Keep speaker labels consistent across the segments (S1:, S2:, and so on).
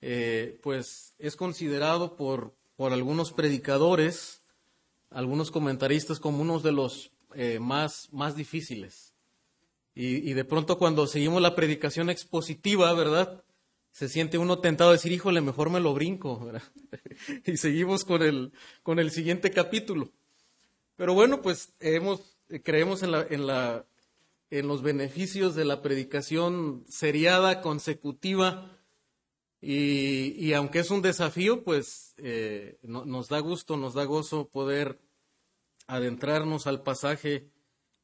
S1: eh, pues es considerado por, por algunos predicadores, algunos comentaristas como uno de los eh, más, más difíciles. Y, y, de pronto cuando seguimos la predicación expositiva, ¿verdad? Se siente uno tentado a decir, híjole, mejor me lo brinco, y seguimos con el, con el siguiente capítulo. Pero bueno, pues creemos en, la, en, la, en los beneficios de la predicación seriada, consecutiva, y, y aunque es un desafío, pues eh, no, nos da gusto, nos da gozo poder adentrarnos al pasaje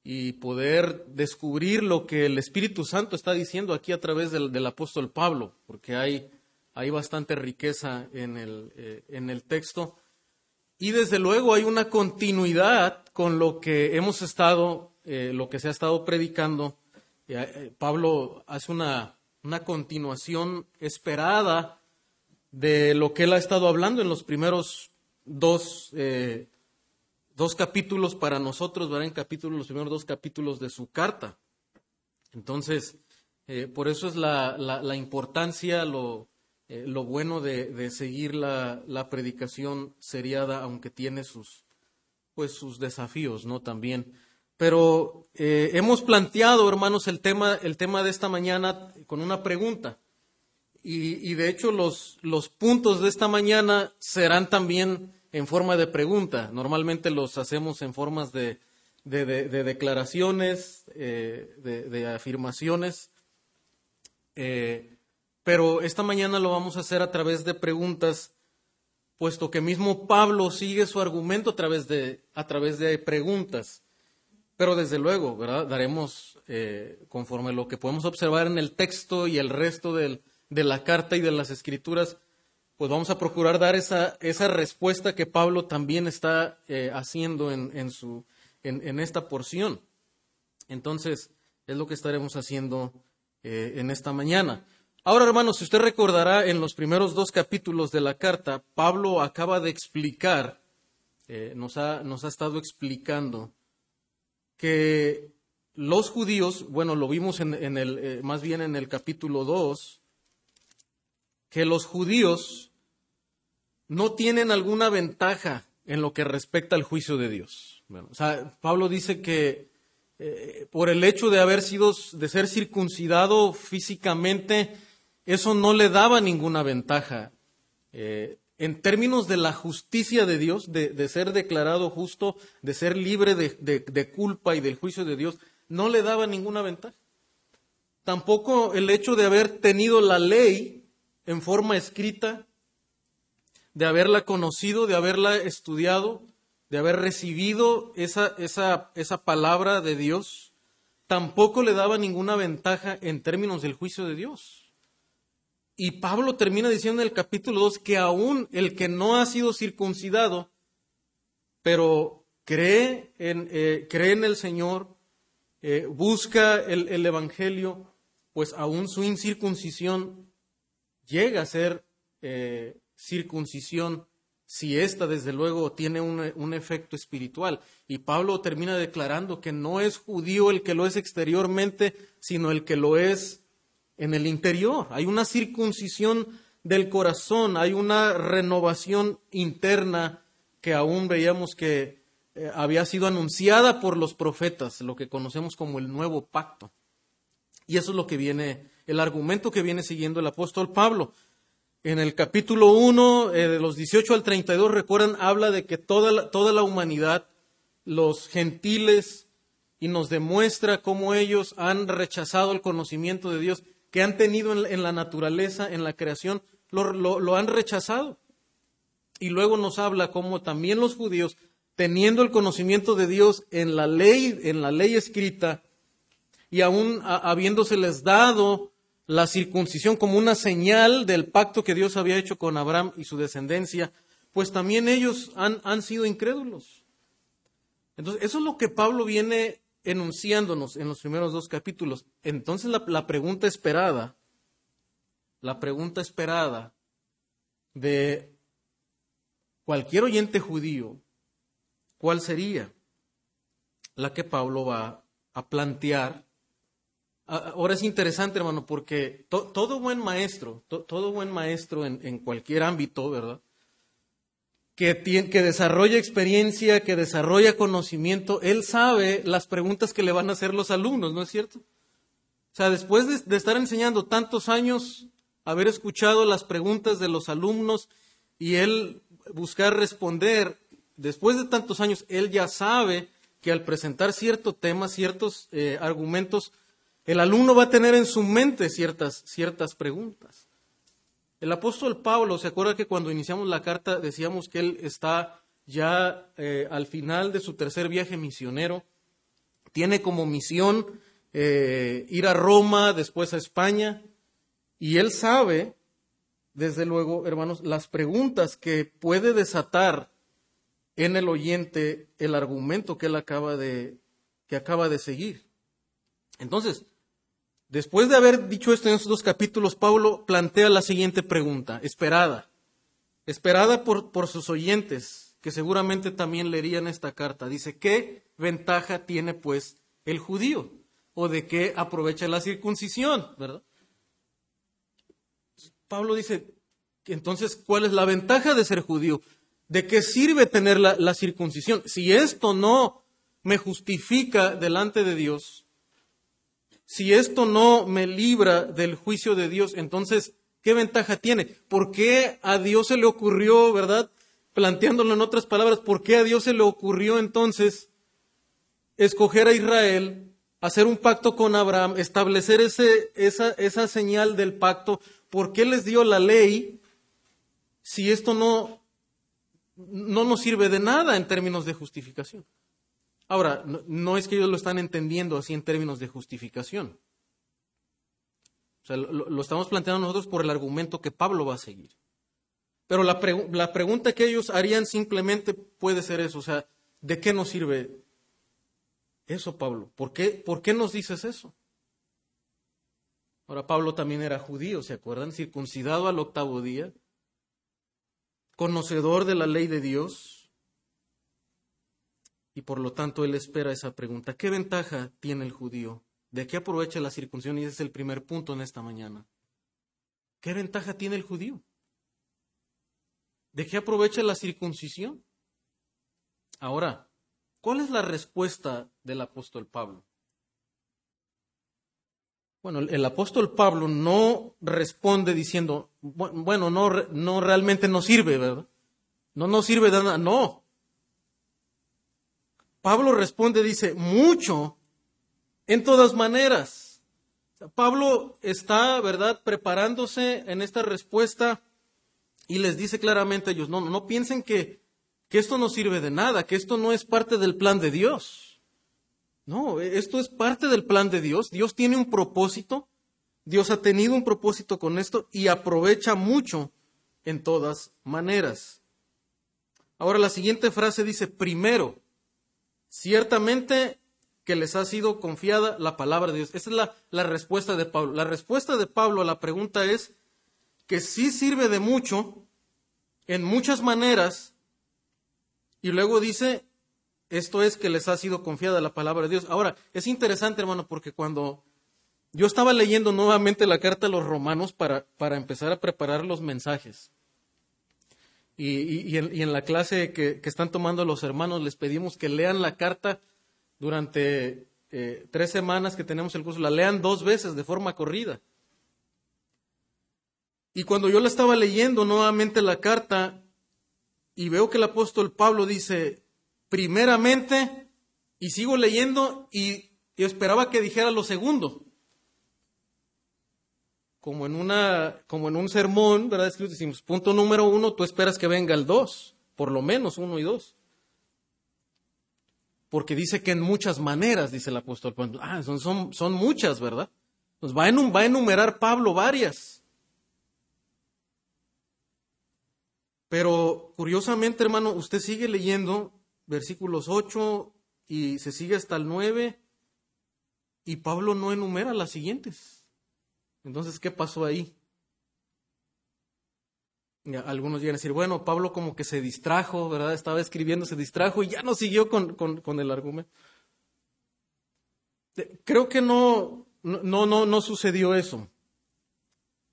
S1: y poder descubrir lo que el Espíritu Santo está diciendo aquí a través del, del apóstol Pablo, porque hay, hay bastante riqueza en el, eh, en el texto. Y desde luego hay una continuidad con lo que hemos estado, eh, lo que se ha estado predicando. Pablo hace una, una continuación esperada de lo que él ha estado hablando en los primeros dos, eh, dos capítulos para nosotros, ¿verdad? En capítulos, los primeros dos capítulos de su carta. Entonces, eh, por eso es la, la, importancia, lo, eh, lo bueno de, de seguir la, la, predicación seriada, aunque tiene sus, pues, sus desafíos, ¿no? También. Pero eh, hemos planteado, hermanos, el tema, el tema de esta mañana con una pregunta. Y, de hecho los, los puntos de esta mañana serán también en forma de pregunta. Normalmente los hacemos en formas de, de declaraciones, eh, de, afirmaciones. Eh, pero esta mañana lo vamos a hacer a través de preguntas, puesto que mismo Pablo sigue su argumento a través de, a través de preguntas. Pero desde luego, ¿verdad? Daremos, eh, conforme lo que podemos observar en el texto y el resto de la carta y de las escrituras, pues vamos a procurar dar esa, esa respuesta que Pablo también está eh, haciendo en, esta porción. Entonces, es lo que estaremos haciendo eh, en esta mañana. Ahora, hermanos, si usted recordará, en los primeros dos capítulos de la carta, Pablo acaba de explicar, nos, ha, nos ha estado explicando que los judíos, bueno, lo vimos en, en el, eh, más bien en el capítulo 2, que los judíos no tienen alguna ventaja en lo que respecta al juicio de Dios. Bueno, o sea, Pablo dice que eh, por el hecho de haber sido, de ser circuncidado físicamente, eso no le daba ninguna ventaja. Eh, en términos de la justicia de Dios, de, ser declarado justo, de ser libre de, de, de, culpa y del juicio de Dios, no le daba ninguna ventaja. Tampoco el hecho de haber tenido la ley en forma escrita, de haberla conocido, de haberla estudiado, de haber recibido esa, esa, esa palabra de Dios, tampoco le daba ninguna ventaja en términos del juicio de Dios. Y Pablo termina diciendo en el capítulo 2 que aún el que no ha sido circuncidado, pero cree en, eh, cree en el Señor, eh, busca el, el, Evangelio, pues aún su incircuncisión llega a ser eh, circuncisión si ésta desde luego tiene un, un, efecto espiritual. Y Pablo termina declarando que no es judío el que lo es exteriormente, sino el que lo es en el interior. Hay una circuncisión del corazón, hay una renovación interna que aún veíamos que eh, había sido anunciada por los profetas, lo que conocemos como el nuevo pacto. Y eso es lo que viene, el argumento que viene siguiendo el apóstol Pablo. En el capítulo 1, eh, de los 18 al 32, recuerdan, habla de que toda la, toda la humanidad, los gentiles, y nos demuestra cómo ellos han rechazado el conocimiento de Dios que han tenido en, la naturaleza, en la creación, lo, lo, lo, han rechazado. Y luego nos habla cómo también los judíos, teniendo el conocimiento de Dios en la ley, en la ley escrita, y aún habiéndoseles dado la circuncisión como una señal del pacto que Dios había hecho con Abraham y su descendencia, pues también ellos han, han sido incrédulos. Entonces, eso es lo que Pablo viene enunciándonos en los primeros dos capítulos. Entonces la, pregunta esperada, la pregunta esperada de cualquier oyente judío, ¿cuál sería? La que Pablo va a plantear Ahora es interesante, hermano, porque todo buen maestro, todo buen maestro en, cualquier ámbito, ¿verdad? Que, que desarrolla experiencia, que desarrolla conocimiento, él sabe las preguntas que le van a hacer los alumnos, ¿no es cierto? O sea, después de, de estar enseñando tantos años, haber escuchado las preguntas de los alumnos y él buscar responder, después de tantos años, él ya sabe que al presentar cierto tema, ciertos eh, argumentos, el alumno va a tener en su mente ciertas, ciertas preguntas. El apóstol Pablo, ¿se acuerda que cuando iniciamos la carta decíamos que él está ya eh, al final de su tercer viaje misionero? Tiene como misión eh, ir a Roma, después a España, y él sabe, desde luego, hermanos, las preguntas que puede desatar en el oyente el argumento que él acaba de, que acaba de seguir. Entonces, después de haber dicho esto en estos dos capítulos, Pablo plantea la siguiente pregunta, esperada, esperada por, por sus oyentes, que seguramente también leerían esta carta. Dice, ¿qué ventaja tiene pues el judío? ¿O de qué aprovecha la circuncisión? ¿Verdad? Pablo dice, entonces, ¿cuál es la ventaja de ser judío? ¿De qué sirve tener la, circuncisión? Si esto no me justifica delante de Dios, si esto no me libra del juicio de Dios, entonces, ¿qué ventaja tiene? ¿Por qué a Dios se le ocurrió, verdad? Planteándolo en otras palabras, ¿por qué a Dios se le ocurrió entonces escoger a Israel, hacer un pacto con Abraham, establecer ese, esa, esa señal del pacto? ¿Por qué les dio la ley si esto no no nos sirve de nada en términos de justificación. Ahora, no, es que ellos lo están entendiendo así en términos de justificación. O sea, lo, estamos planteando nosotros por el argumento que Pablo va a seguir. Pero la, la pregunta que ellos harían simplemente puede ser eso, o sea, ¿de qué nos sirve eso, Pablo? ¿Por qué, ¿Por qué nos dices eso? Ahora, Pablo también era judío, ¿se acuerdan? Circuncidado al octavo día conocedor de la ley de Dios y por lo tanto él espera esa pregunta. ¿Qué ventaja tiene el judío? ¿De qué aprovecha la circuncisión? Y ese es el primer punto en esta mañana. ¿Qué ventaja tiene el judío? ¿De qué aprovecha la circuncisión? Ahora, ¿cuál es la respuesta del apóstol Pablo? Bueno, el apóstol Pablo no responde diciendo, bueno, no, no realmente no sirve, ¿verdad? No nos sirve de nada, no. Pablo responde, dice, mucho, en todas maneras. Pablo está, ¿verdad?, preparándose en esta respuesta y les dice claramente a ellos, no, no piensen que, que esto no sirve de nada, que esto no es parte del plan de Dios. No, esto es parte del plan de Dios. Dios tiene un propósito. Dios ha tenido un propósito con esto y aprovecha mucho en todas maneras. Ahora la siguiente frase dice, primero, ciertamente que les ha sido confiada la palabra de Dios. Esa es la, la, respuesta de Pablo. La respuesta de Pablo a la pregunta es que sí sirve de mucho, en muchas maneras, y luego dice, esto es que les ha sido confiada la palabra de Dios. Ahora, es interesante, hermano, porque cuando yo estaba leyendo nuevamente la carta a los romanos para, para empezar a preparar los mensajes, y, en, la clase que, están tomando los hermanos les pedimos que lean la carta durante eh, tres semanas que tenemos el curso, la lean dos veces de forma corrida. Y cuando yo la estaba leyendo nuevamente la carta y veo que el apóstol Pablo dice, primeramente, y sigo leyendo y, esperaba que dijera lo segundo. Como en, una, como en un sermón, ¿verdad? Decimos, punto número uno, tú esperas que venga el dos, por lo menos uno y dos. Porque dice que en muchas maneras, dice el apóstol Pablo. Ah, son, son, son muchas, ¿verdad? Va a enumerar Pablo varias. Pero curiosamente, hermano, usted sigue leyendo versículos 8 y se sigue hasta el 9 y Pablo no enumera las siguientes. Entonces, ¿qué pasó ahí? algunos llegan a decir, bueno, Pablo como que se distrajo, ¿verdad? Estaba escribiendo, se distrajo y ya no siguió con, con, el argumento. Creo que no, no, no, no sucedió eso.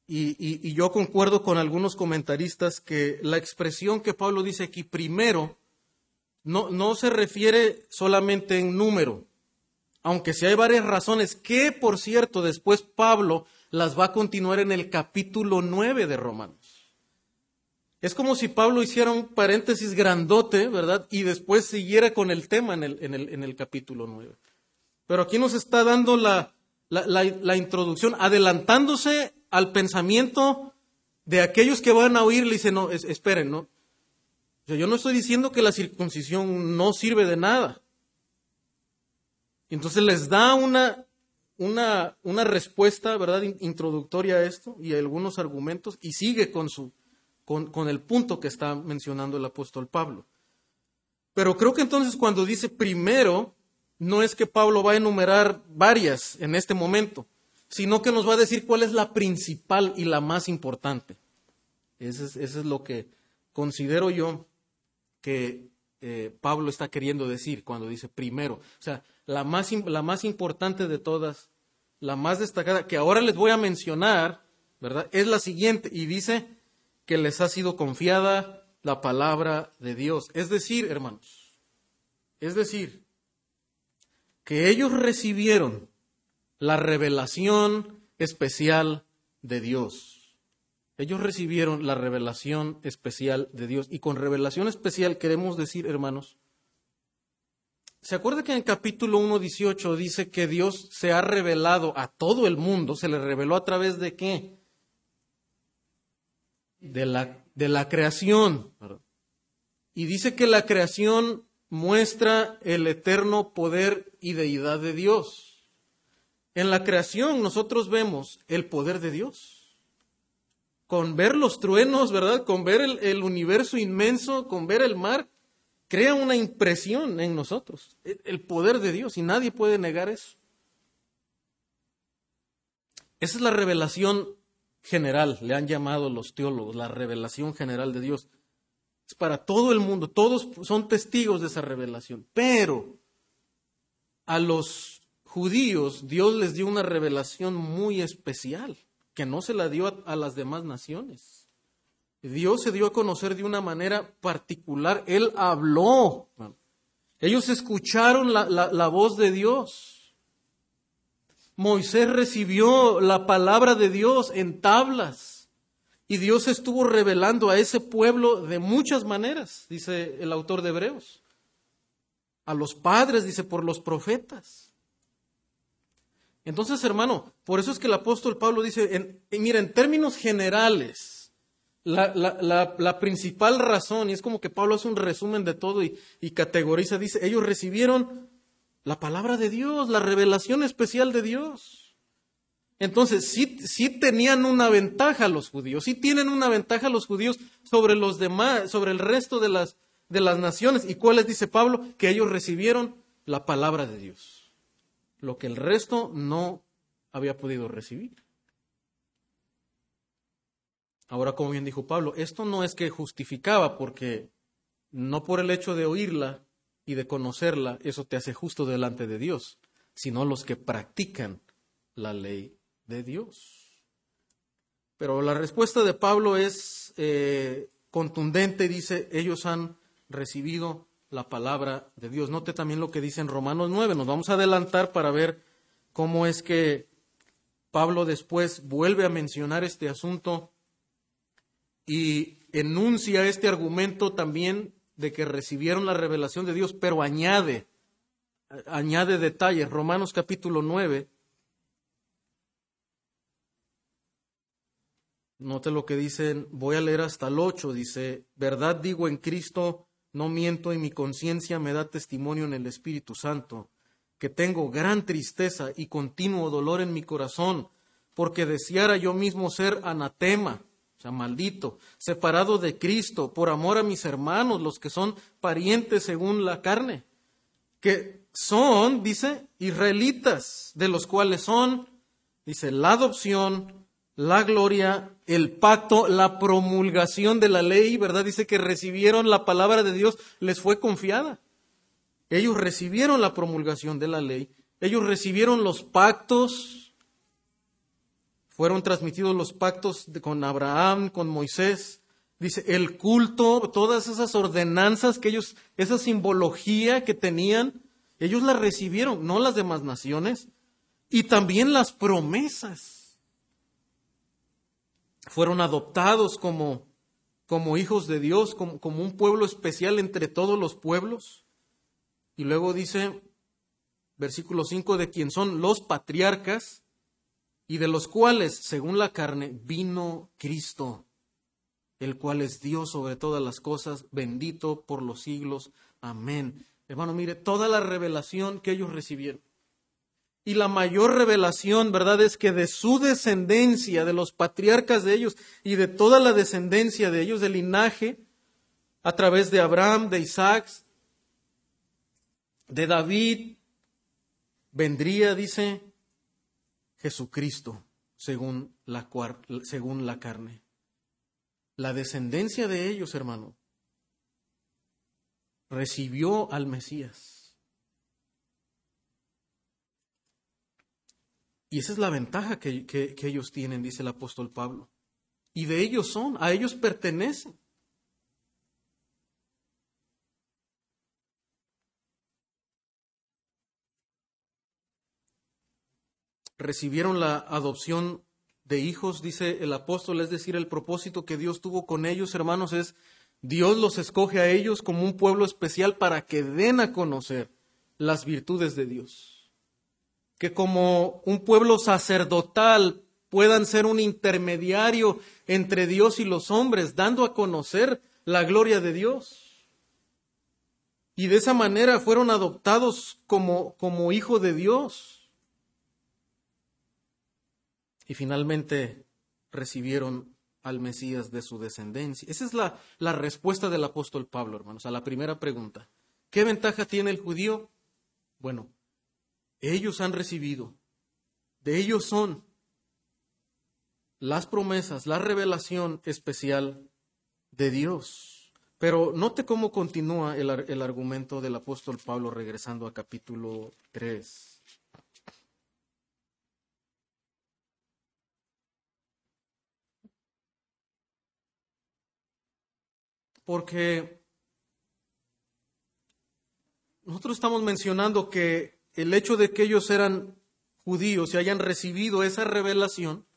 S1: Y, yo concuerdo con algunos comentaristas que la expresión que Pablo dice aquí primero no, no se refiere solamente en número, aunque sí hay varias razones que, por cierto, después Pablo las va a continuar en el capítulo 9 de Romanos. Es como si Pablo hiciera un paréntesis grandote, ¿verdad? Y después siguiera con el tema en el, en el, en el capítulo 9. Pero aquí nos está dando la, la, introducción, adelantándose al pensamiento de aquellos que van a oír, le dice, no, esperen, ¿no? yo no estoy diciendo que la circuncisión no sirve de nada. Entonces les da una, una, una respuesta, ¿verdad?, introductoria a esto y algunos argumentos y sigue con, su, con, con el punto que está mencionando el apóstol Pablo. Pero creo que entonces cuando dice primero, no es que Pablo va a enumerar varias en este momento, sino que nos va a decir cuál es la principal y la más importante. Eso es, lo que considero yo que eh, Pablo está queriendo decir cuando dice primero. O sea, la más, la más importante de todas, la más destacada, que ahora les voy a mencionar, ¿verdad? Es la siguiente y dice que les ha sido confiada la palabra de Dios. Es decir, hermanos, es decir, que ellos recibieron la revelación especial de Dios. Ellos recibieron la revelación especial de Dios. Y con revelación especial queremos decir, hermanos, ¿se acuerda que en el capítulo 1.18 dice que Dios se ha revelado a todo el mundo? ¿Se le reveló a través de qué? De la, de la creación. Y dice que la creación muestra el eterno poder y deidad de Dios. En la creación nosotros vemos el poder de Dios. Con ver los truenos, ¿verdad? Con ver el, universo inmenso, con ver el mar, crea una impresión en nosotros. El, poder de Dios y nadie puede negar eso. Esa es la revelación general, le han llamado los teólogos, la revelación general de Dios para todo el mundo, todos son testigos de esa revelación. Pero a los judíos Dios les dio una revelación muy especial, que no se la dio a, las demás naciones. Dios se dio a conocer de una manera particular, Él habló. Ellos escucharon la, la voz de Dios. Moisés recibió la palabra de Dios en tablas. Y Dios estuvo revelando a ese pueblo de muchas maneras, dice el autor de Hebreos. A los padres, dice, por los profetas. Entonces, hermano, por eso es que el apóstol Pablo dice, mira, en términos generales, la, principal razón, y es como que Pablo hace un resumen de todo y, y categoriza, dice, ellos recibieron la palabra de Dios, la revelación especial de Dios. Entonces, sí, tenían una ventaja los judíos, sí tienen una ventaja los judíos sobre los demás, sobre el resto de las, de las naciones. ¿Y cuál les dice Pablo? Que ellos recibieron la palabra de Dios, lo que el resto no había podido recibir. Ahora, como bien dijo Pablo, esto no es que justificaba, porque no por el hecho de oírla y de conocerla, eso te hace justo delante de Dios, sino los que practican la ley de Dios. Pero la respuesta de Pablo es eh, contundente, dice, ellos han recibido la palabra de Dios. Note también lo que dice en Romanos 9. Nos vamos a adelantar para ver cómo es que Pablo después vuelve a mencionar este asunto y enuncia este argumento también de que recibieron la revelación de Dios, pero añade, añade detalles. Romanos capítulo 9, Note lo que dicen, voy a leer hasta el 8, dice, verdad digo en Cristo, no miento y mi conciencia me da testimonio en el Espíritu Santo, que tengo gran tristeza y continuo dolor en mi corazón, porque deseara yo mismo ser anatema, o sea, maldito, separado de Cristo, por amor a mis hermanos, los que son parientes según la carne, que son, dice, israelitas, de los cuales son, dice, la adopción, la gloria, el pacto, la promulgación de la ley, ¿verdad? Dice que recibieron la palabra de Dios, les fue confiada. Ellos recibieron la promulgación de la ley, ellos recibieron los pactos, fueron transmitidos los pactos con Abraham, con Moisés. Dice, el culto, todas esas ordenanzas que ellos, esa simbología que tenían, ellos la recibieron, no las demás naciones, y también las promesas. Fueron adoptados como, como hijos de Dios, como, como un pueblo especial entre todos los pueblos. Y luego dice, versículo 5, de quien son los patriarcas, y de los cuales, según la carne, vino Cristo, el cual es Dios sobre todas las cosas, bendito por los siglos. Amén. Hermano, mire, toda la revelación que ellos recibieron. Y la mayor revelación, ¿verdad?, es que de su descendencia, de los patriarcas de ellos y de toda la descendencia de ellos, del linaje, a través de Abraham, de Isaac, de David, vendría, dice, Jesucristo, según la, carne. La descendencia de ellos, hermano, recibió al Mesías. Y esa es la ventaja que, que, ellos tienen, dice el apóstol Pablo. Y de ellos son, a ellos pertenecen. Recibieron la adopción de hijos, dice el apóstol, es decir, el propósito que Dios tuvo con ellos, hermanos, es Dios los escoge a ellos como un pueblo especial para que den a conocer las virtudes de Dios. Que como un pueblo sacerdotal puedan ser un intermediario entre Dios y los hombres, dando a conocer la gloria de Dios. Y de esa manera fueron adoptados como, como hijo de Dios y finalmente recibieron al Mesías de su descendencia. Esa es la, la, respuesta del apóstol Pablo, hermanos, a la primera pregunta. ¿Qué ventaja tiene el judío? Bueno, ellos han recibido, de ellos son las promesas, la revelación especial de Dios. Pero note cómo continúa el, el argumento del apóstol Pablo regresando a capítulo 3. Porque nosotros estamos mencionando que el hecho de que ellos eran judíos y hayan recibido esa revelación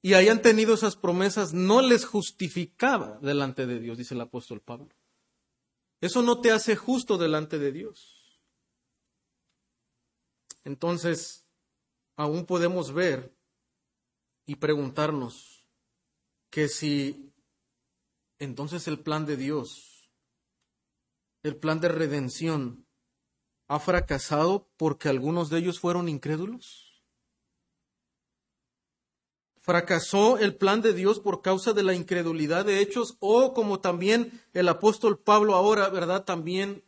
S1: y hayan tenido esas promesas no les justificaba delante de Dios, dice el apóstol Pablo. Eso no te hace justo delante de Dios. Entonces, aún podemos ver y preguntarnos que si entonces el plan de Dios, el plan de redención, ha fracasado porque algunos de ellos fueron incrédulos? ¿Fracasó el plan de Dios por causa de la incredulidad de hechos? O como también el apóstol Pablo ahora, ¿verdad? También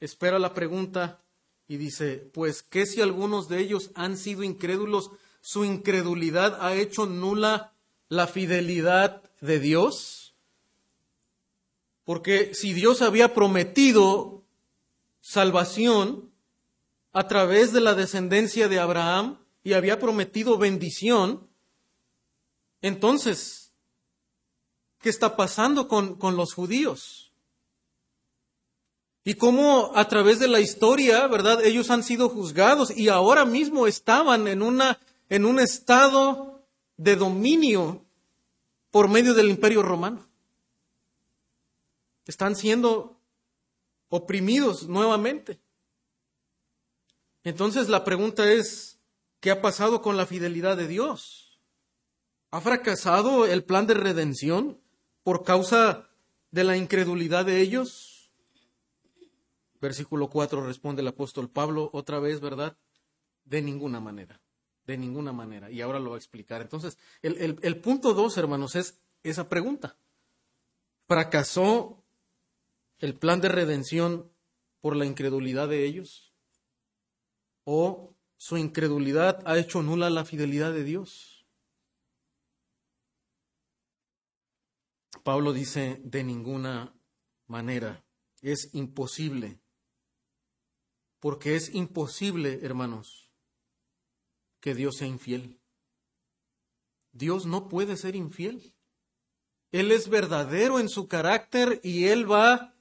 S1: espera la pregunta y dice, pues, ¿qué si algunos de ellos han sido incrédulos? ¿Su incredulidad ha hecho nula la fidelidad de Dios? Porque si Dios había prometido salvación a través de la descendencia de Abraham y había prometido bendición, entonces, ¿qué está pasando con, con los judíos? Y cómo a través de la historia, ¿verdad? Ellos han sido juzgados y ahora mismo estaban en, una, en un estado de dominio por medio del imperio romano. Están siendo oprimidos nuevamente. Entonces la pregunta es, ¿qué ha pasado con la fidelidad de Dios? ¿Ha fracasado el plan de redención por causa de la incredulidad de ellos? Versículo 4 responde el apóstol Pablo otra vez, ¿verdad? De ninguna manera, de ninguna manera. Y ahora lo va a explicar. Entonces, el, punto 2, hermanos, es esa pregunta. ¿Fracasó el plan de redención por la incredulidad de ellos? ¿O su incredulidad ha hecho nula la fidelidad de Dios? Pablo dice, de ninguna manera, es imposible, porque es imposible, hermanos, que Dios sea infiel. Dios no puede ser infiel. Él es verdadero en su carácter y Él va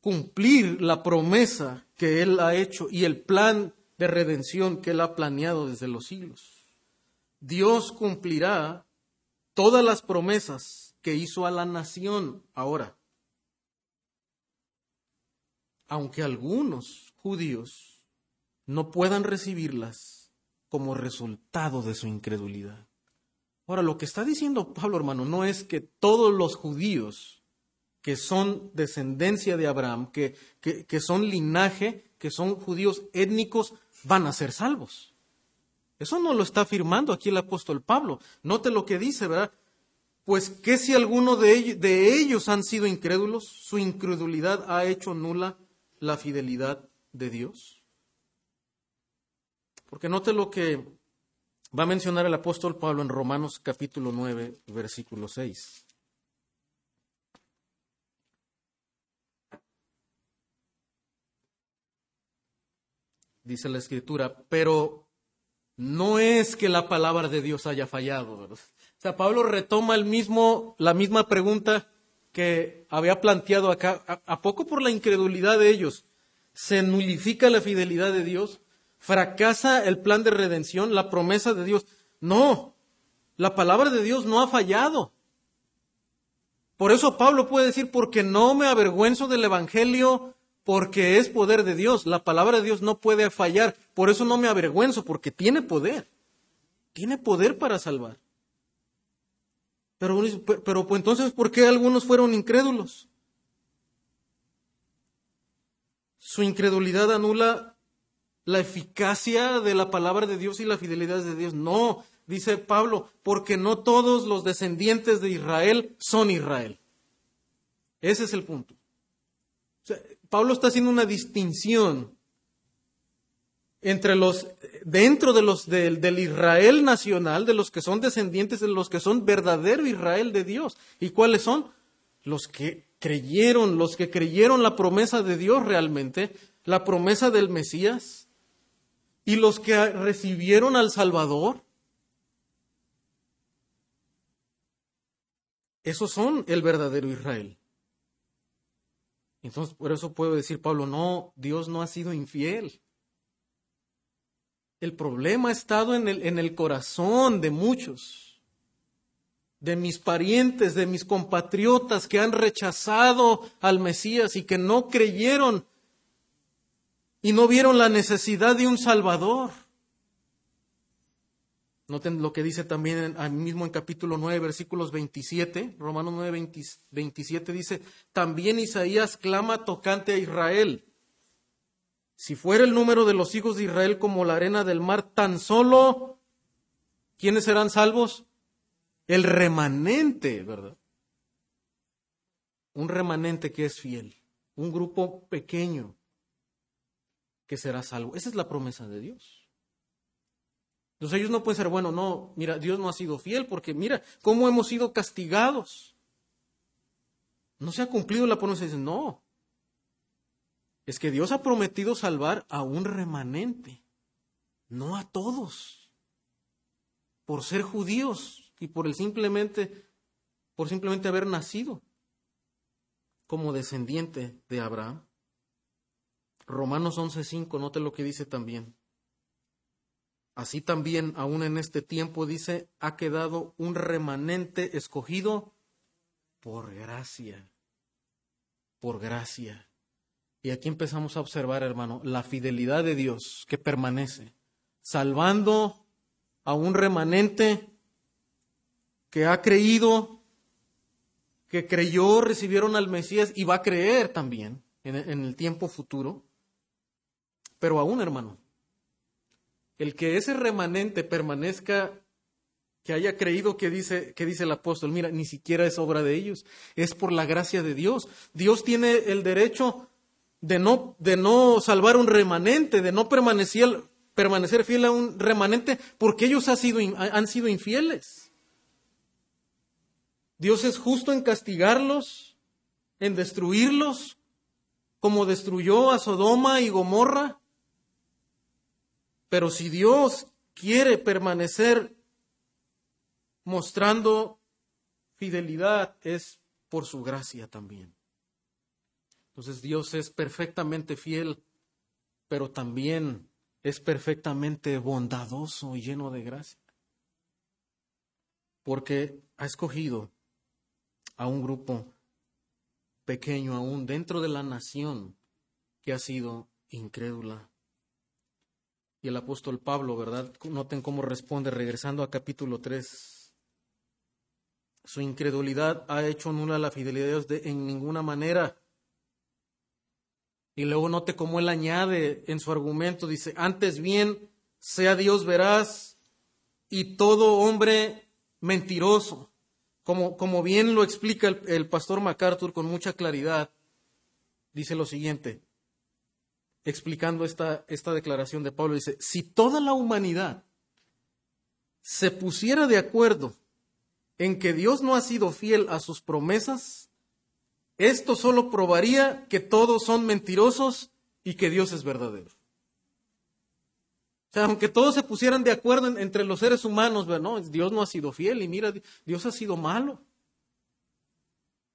S1: cumplir la promesa que Él ha hecho y el plan de redención que Él ha planeado desde los siglos. Dios cumplirá todas las promesas que hizo a la nación ahora. Aunque algunos judíos no puedan recibirlas como resultado de su incredulidad. Ahora, lo que está diciendo Pablo, hermano, no es que todos los judíos que son descendencia de Abraham, que, que, son linaje, que son judíos étnicos, van a ser salvos. Eso no lo está afirmando aquí el apóstol Pablo. Note lo que dice, ¿verdad? Pues que si alguno de ellos, de ellos han sido incrédulos, su incredulidad ha hecho nula la fidelidad de Dios. Porque note lo que va a mencionar el apóstol Pablo en Romanos capítulo 9, versículo 6. Dice la escritura, pero no es que la palabra de Dios haya fallado. O sea, Pablo retoma el mismo, la misma pregunta que había planteado acá. ¿A poco por la incredulidad de ellos se nulifica la fidelidad de Dios? fracasa el plan de redención, la promesa de Dios. No, la palabra de Dios no ha fallado. Por eso Pablo puede decir, porque no me avergüenzo del Evangelio, porque es poder de Dios. La palabra de Dios no puede fallar. Por eso no me avergüenzo, porque tiene poder. Tiene poder para salvar. Pero, pues, entonces, ¿por qué algunos fueron incrédulos? Su incredulidad anula la eficacia de la palabra de Dios y la fidelidad de Dios. No, dice Pablo, porque no todos los descendientes de Israel son Israel. Ese es el punto. Pablo está haciendo una distinción entre los, dentro de los del, del Israel nacional, de los que son descendientes, de los que son verdadero Israel de Dios. ¿Y cuáles son? Los que creyeron, los que creyeron la promesa de Dios realmente, la promesa del Mesías, y los que recibieron al Salvador. Esos son el verdadero Israel. Entonces, por eso puedo decir Pablo, no, Dios no ha sido infiel. El problema ha estado en el, en el corazón de muchos, de mis parientes, de mis compatriotas que han rechazado al Mesías y que no creyeron y no vieron la necesidad de un Salvador. Noten lo que dice también mismo en capítulo 9, versículos 27, Romanos 9, 27 dice, también Isaías clama tocante a Israel. Si fuera el número de los hijos de Israel como la arena del mar, tan solo, ¿quiénes serán salvos? El remanente, ¿verdad? Un remanente que es fiel, un grupo pequeño que será salvo. Esa es la promesa de Dios. Entonces ellos no pueden ser, bueno, no, mira, Dios no ha sido fiel porque mira cómo hemos sido castigados. No se ha cumplido la promesa. No. Es que Dios ha prometido salvar a un remanente, no a todos. Por ser judíos y por el simplemente, por simplemente haber nacido como descendiente de Abraham. Romanos 11:5, note lo que dice también. Así también, aún en este tiempo, dice, ha quedado un remanente escogido por gracia, por gracia. Y aquí empezamos a observar, hermano, la fidelidad de Dios que permanece, salvando a un remanente que ha creído, que creyó, recibieron al Mesías y va a creer también en el tiempo futuro. Pero aún, hermano, el que ese remanente permanezca, que haya creído que dice, que dice el apóstol, mira, ni siquiera es obra de ellos, es por la gracia de Dios. Dios tiene el derecho de no, de no salvar un remanente, de no permanecer, fiel a un remanente, porque ellos han sido, han sido infieles. Dios es justo en castigarlos, en destruirlos, como destruyó a Sodoma y Gomorra. Pero si Dios quiere permanecer mostrando fidelidad es por su gracia también. Entonces Dios es perfectamente fiel, pero también es perfectamente bondadoso y lleno de gracia. Porque ha escogido a un grupo pequeño aún dentro de la nación que ha sido incrédula. Y el apóstol Pablo, ¿verdad? Noten cómo responde regresando a capítulo 3. Su incredulidad ha hecho nula la fidelidad de Dios en ninguna manera. Y luego note cómo él añade en su argumento, dice, antes bien sea Dios veraz y todo hombre mentiroso. Como, como bien lo explica el, el pastor MacArthur con mucha claridad, dice lo siguiente, explicando esta, esta declaración de Pablo, dice, si toda la humanidad se pusiera de acuerdo en que Dios no ha sido fiel a sus promesas, esto solo probaría que todos son mentirosos y que Dios es verdadero. O sea, aunque todos se pusieran de acuerdo entre los seres humanos, no, Dios no ha sido fiel y mira, Dios ha sido malo.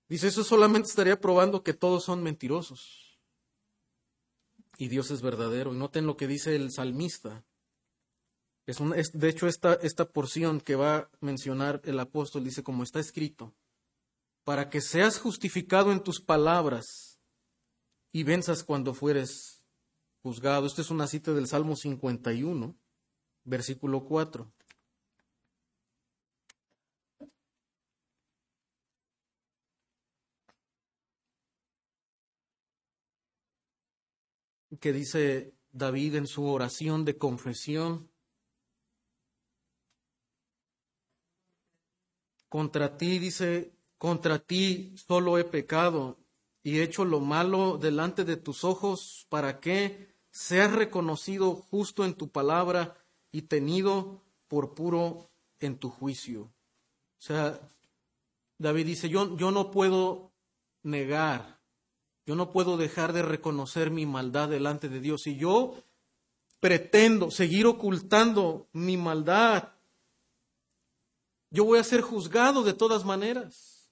S1: Dice, eso solamente estaría probando que todos son mentirosos y Dios es verdadero. Y noten lo que dice el salmista. Es, es de hecho, esta, esta porción que va a mencionar el apóstol dice, como está escrito, para que seas justificado en tus palabras y venzas cuando fueres juzgado. Esta es una cita del Salmo 51, versículo 4. Que dice David en su oración de confesión. Contra ti, dice, contra ti solo he pecado y hecho lo malo delante de tus ojos para que seas reconocido justo en tu palabra y tenido por puro en tu juicio. O sea, David dice, yo, yo no puedo negar yo no puedo dejar de reconocer mi maldad delante de Dios. Si yo pretendo seguir ocultando mi maldad, yo voy a ser juzgado de todas maneras.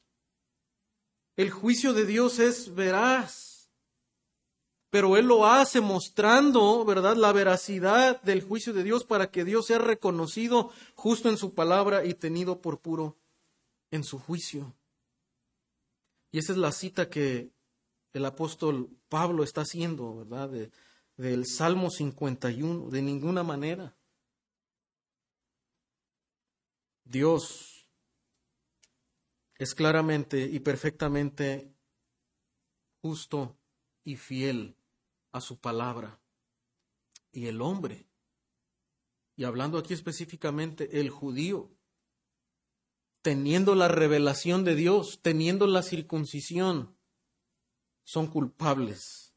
S1: El juicio de Dios es veraz, pero Él lo hace mostrando, ¿verdad?, la veracidad del juicio de Dios para que Dios sea reconocido justo en su palabra y tenido por puro en su juicio. Y esa es la cita que el apóstol Pablo está haciendo, ¿verdad? del Salmo 51, de ninguna manera. Dios es claramente y perfectamente justo y fiel a su palabra. Y el hombre, y hablando aquí específicamente el judío, teniendo la revelación de Dios, teniendo la circuncisión, son culpables,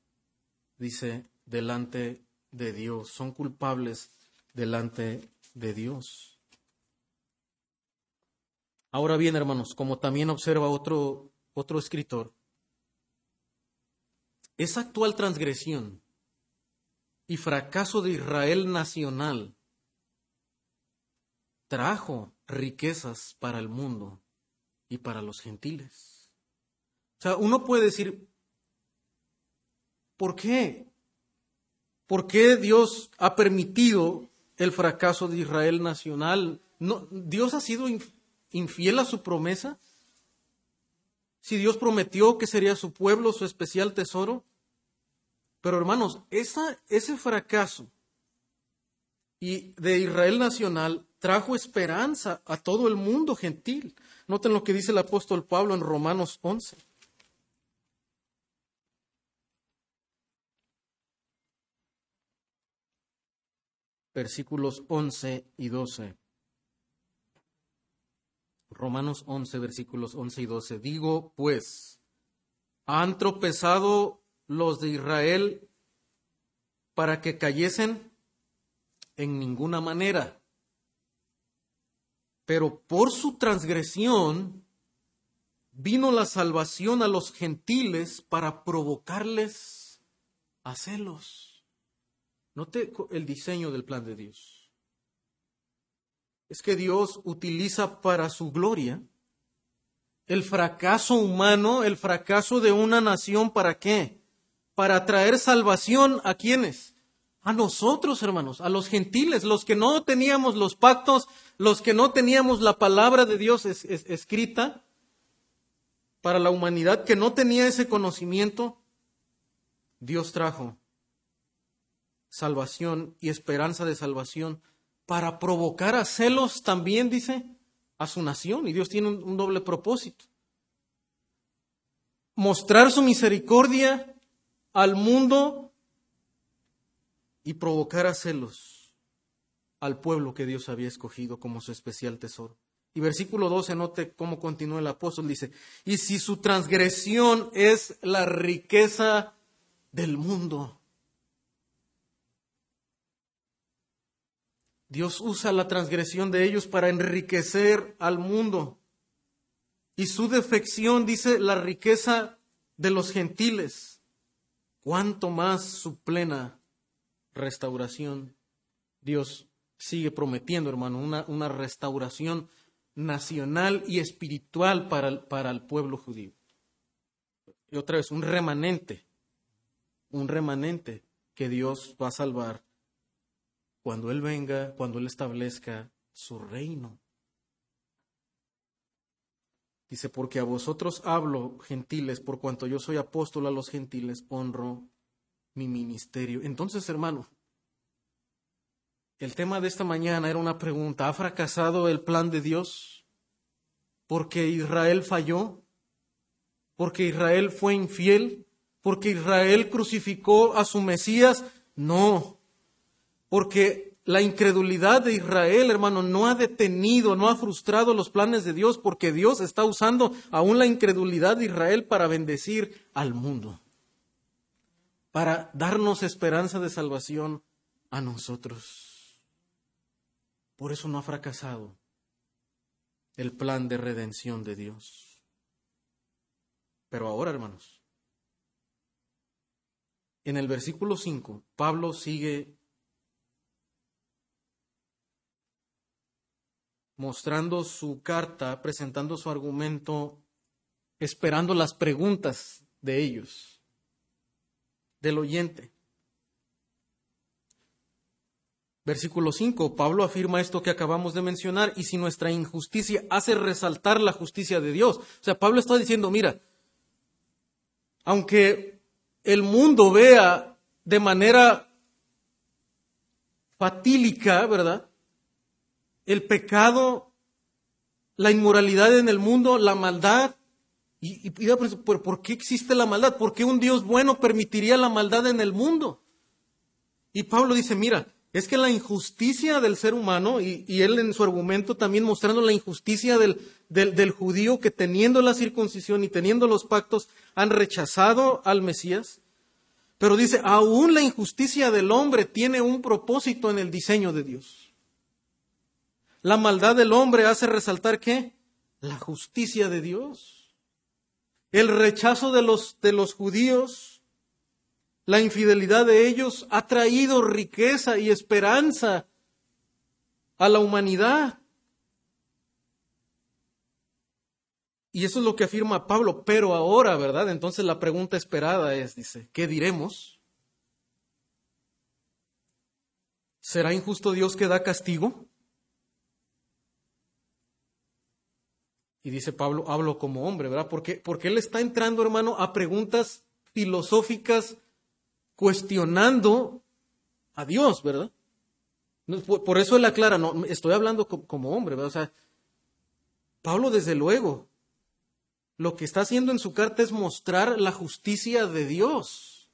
S1: dice, delante de Dios, son culpables delante de Dios. Ahora bien, hermanos, como también observa otro, otro escritor, esa actual transgresión y fracaso de Israel nacional trajo riquezas para el mundo y para los gentiles. O sea, uno puede decir, ¿Por qué? ¿Por qué Dios ha permitido el fracaso de Israel nacional? No, ¿Dios ha sido infiel a su promesa? Si Dios prometió que sería su pueblo su especial tesoro. Pero hermanos, ese fracaso y de Israel nacional trajo esperanza a todo el mundo gentil. Noten lo que dice el apóstol Pablo en Romanos 11. Versículos 11 y 12. Romanos 11, versículos 11 y 12. Digo, pues, ¿han tropezado los de Israel para que cayesen? En ninguna manera. Pero por su transgresión vino la salvación a los gentiles para provocarles a celos. Note el diseño del plan de Dios. es que Dios utiliza para su gloria el fracaso humano, el fracaso de una nación, ¿para qué? Para traer salvación a quienes? A nosotros, hermanos, a los gentiles, los que no teníamos los pactos, los que no teníamos la palabra de Dios escrita para la humanidad, que no tenía ese conocimiento, Dios trajo salvación y esperanza de salvación para provocar a celos también, dice, a su nación. Y Dios tiene un, doble propósito. Mostrar su misericordia al mundo y provocar a celos al pueblo que Dios había escogido como su especial tesoro. Y versículo 12, note cómo continúa el apóstol, dice, y si su transgresión es la riqueza del mundo, Dios usa la transgresión de ellos para enriquecer al mundo. Y su defección dice la riqueza de los gentiles. Cuanto más su plena restauración. Dios sigue prometiendo, hermano, una, una restauración nacional y espiritual para, para el pueblo judío. Y otra vez, un remanente, un remanente que Dios va a salvar cuando Él venga, cuando Él establezca su reino. Dice, porque a vosotros hablo, gentiles, por cuanto yo soy apóstol a los gentiles, honro mi ministerio. Entonces, hermano, el tema de esta mañana era una pregunta. ¿Ha fracasado el plan de Dios? ¿Porque Israel falló? ¿Porque Israel fue infiel? ¿Porque Israel crucificó a su Mesías? No porque la incredulidad de Israel, hermano, no ha detenido, no ha frustrado los planes de Dios, porque Dios está usando aún la incredulidad de Israel para bendecir al mundo, para darnos esperanza de salvación a nosotros. Por eso no ha fracasado el plan de redención de Dios. Pero ahora, hermanos, en el versículo 5, Pablo sigue mostrando su carta, presentando su argumento, esperando las preguntas de ellos, del oyente. Versículo 5, Pablo afirma esto que acabamos de mencionar, y si nuestra injusticia hace resaltar la justicia de Dios. O sea, Pablo está diciendo, mira, aunque el mundo vea de manera fatílica, ¿verdad? El pecado, la inmoralidad en el mundo, la maldad. Y, y, ¿por qué existe la maldad? ¿Por qué un Dios bueno permitiría la maldad en el mundo? Y Pablo dice, mira, es que la injusticia del ser humano, y, él en su argumento también mostrando la injusticia del, del, judío que teniendo la circuncisión y teniendo los pactos han rechazado al Mesías, pero dice, aún la injusticia del hombre tiene un propósito en el diseño de Dios. La maldad del hombre hace resaltar qué? La justicia de Dios. El rechazo de los, de los judíos, la infidelidad de ellos ha traído riqueza y esperanza a la humanidad. Y eso es lo que afirma Pablo, pero ahora, ¿verdad? Entonces la pregunta esperada es, dice, ¿qué diremos? ¿Será injusto Dios que da castigo? Y dice Pablo, hablo como hombre, ¿verdad? Porque, porque él está entrando, hermano, a preguntas filosóficas cuestionando a Dios, ¿verdad? Por eso él aclara, no, estoy hablando como hombre, ¿verdad? O sea, Pablo desde luego, lo que está haciendo en su carta es mostrar la justicia de Dios.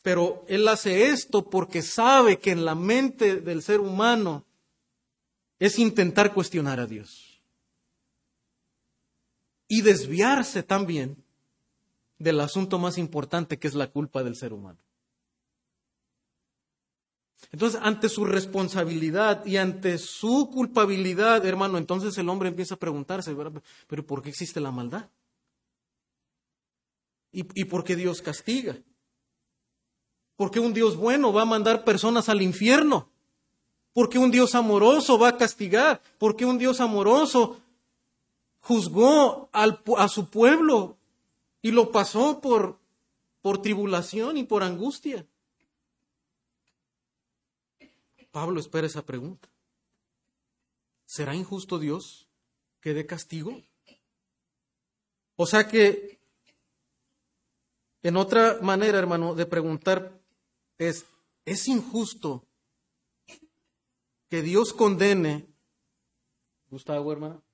S1: Pero él hace esto porque sabe que en la mente del ser humano es intentar cuestionar a Dios y desviarse también del asunto más importante que es la culpa del ser humano. Entonces, ante su responsabilidad y ante su culpabilidad, hermano, entonces el hombre empieza a preguntarse, pero ¿por qué existe la maldad? ¿Y, ¿Y, por qué Dios castiga? ¿Por qué un Dios bueno va a mandar personas al infierno? ¿Por qué un Dios amoroso va a castigar? ¿Por qué un Dios amoroso juzgó al, a su pueblo y lo pasó por, por tribulación y por angustia? Pablo espera esa pregunta. ¿Será injusto Dios que dé castigo? O sea que, en otra manera, hermano, de preguntar es, ¿es injusto que Dios condene? Gustavo, hermano.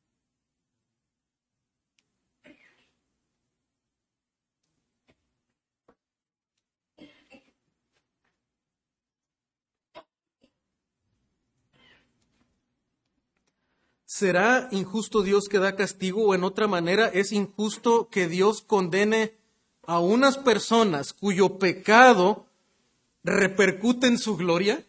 S1: ¿Será injusto Dios que da castigo o en otra manera es injusto que Dios condene a unas personas cuyo pecado repercute en su gloria?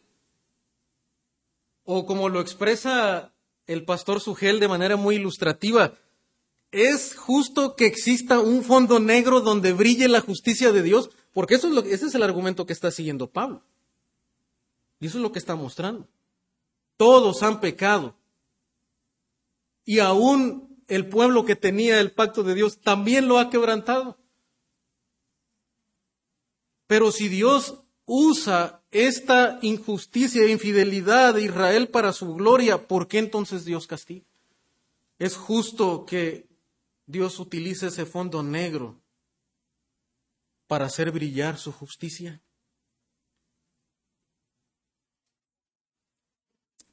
S1: O como lo expresa el pastor Sugel de manera muy ilustrativa, ¿es justo que exista un fondo negro donde brille la justicia de Dios? Porque eso es lo, ese es el argumento que está siguiendo Pablo. Y eso es lo que está mostrando. Todos han pecado y aún el pueblo que tenía el pacto de Dios también lo ha quebrantado. Pero si Dios usa esta injusticia e infidelidad de Israel para su gloria, ¿por qué entonces Dios castiga? Es justo que Dios utilice ese fondo negro para hacer brillar su justicia.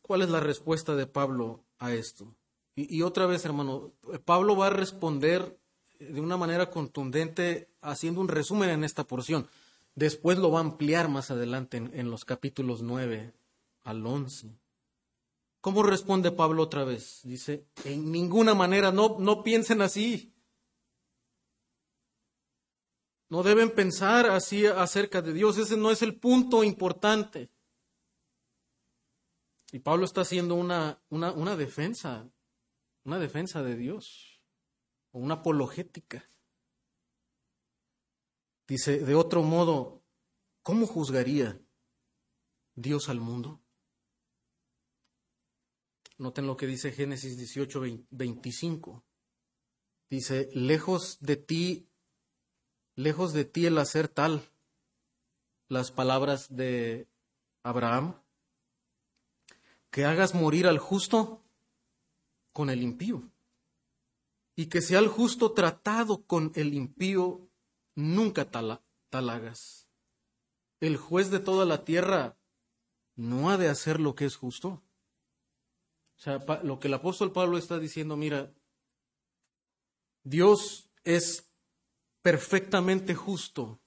S1: ¿Cuál es la respuesta de Pablo a esto? Y, otra vez, hermano, Pablo va a responder de una manera contundente haciendo un resumen en esta porción. Después lo va a ampliar más adelante en, los capítulos 9 al 11. ¿Cómo responde Pablo otra vez? Dice, en ninguna manera, no, no piensen así. No deben pensar así acerca de Dios. Ese no es el punto importante. Y Pablo está haciendo una, una, una defensa una defensa de Dios o una apologética. Dice, de otro modo, ¿cómo juzgaría Dios al mundo? Noten lo que dice Génesis 18, 25. Dice, lejos de ti, lejos de ti el hacer tal, las palabras de Abraham, que hagas morir al justo con el impío. Y que sea el justo tratado con el impío, nunca tal, hagas. El juez de toda la tierra no ha de hacer lo que es justo. O sea, lo que el apóstol Pablo está diciendo, mira, Dios es perfectamente justo,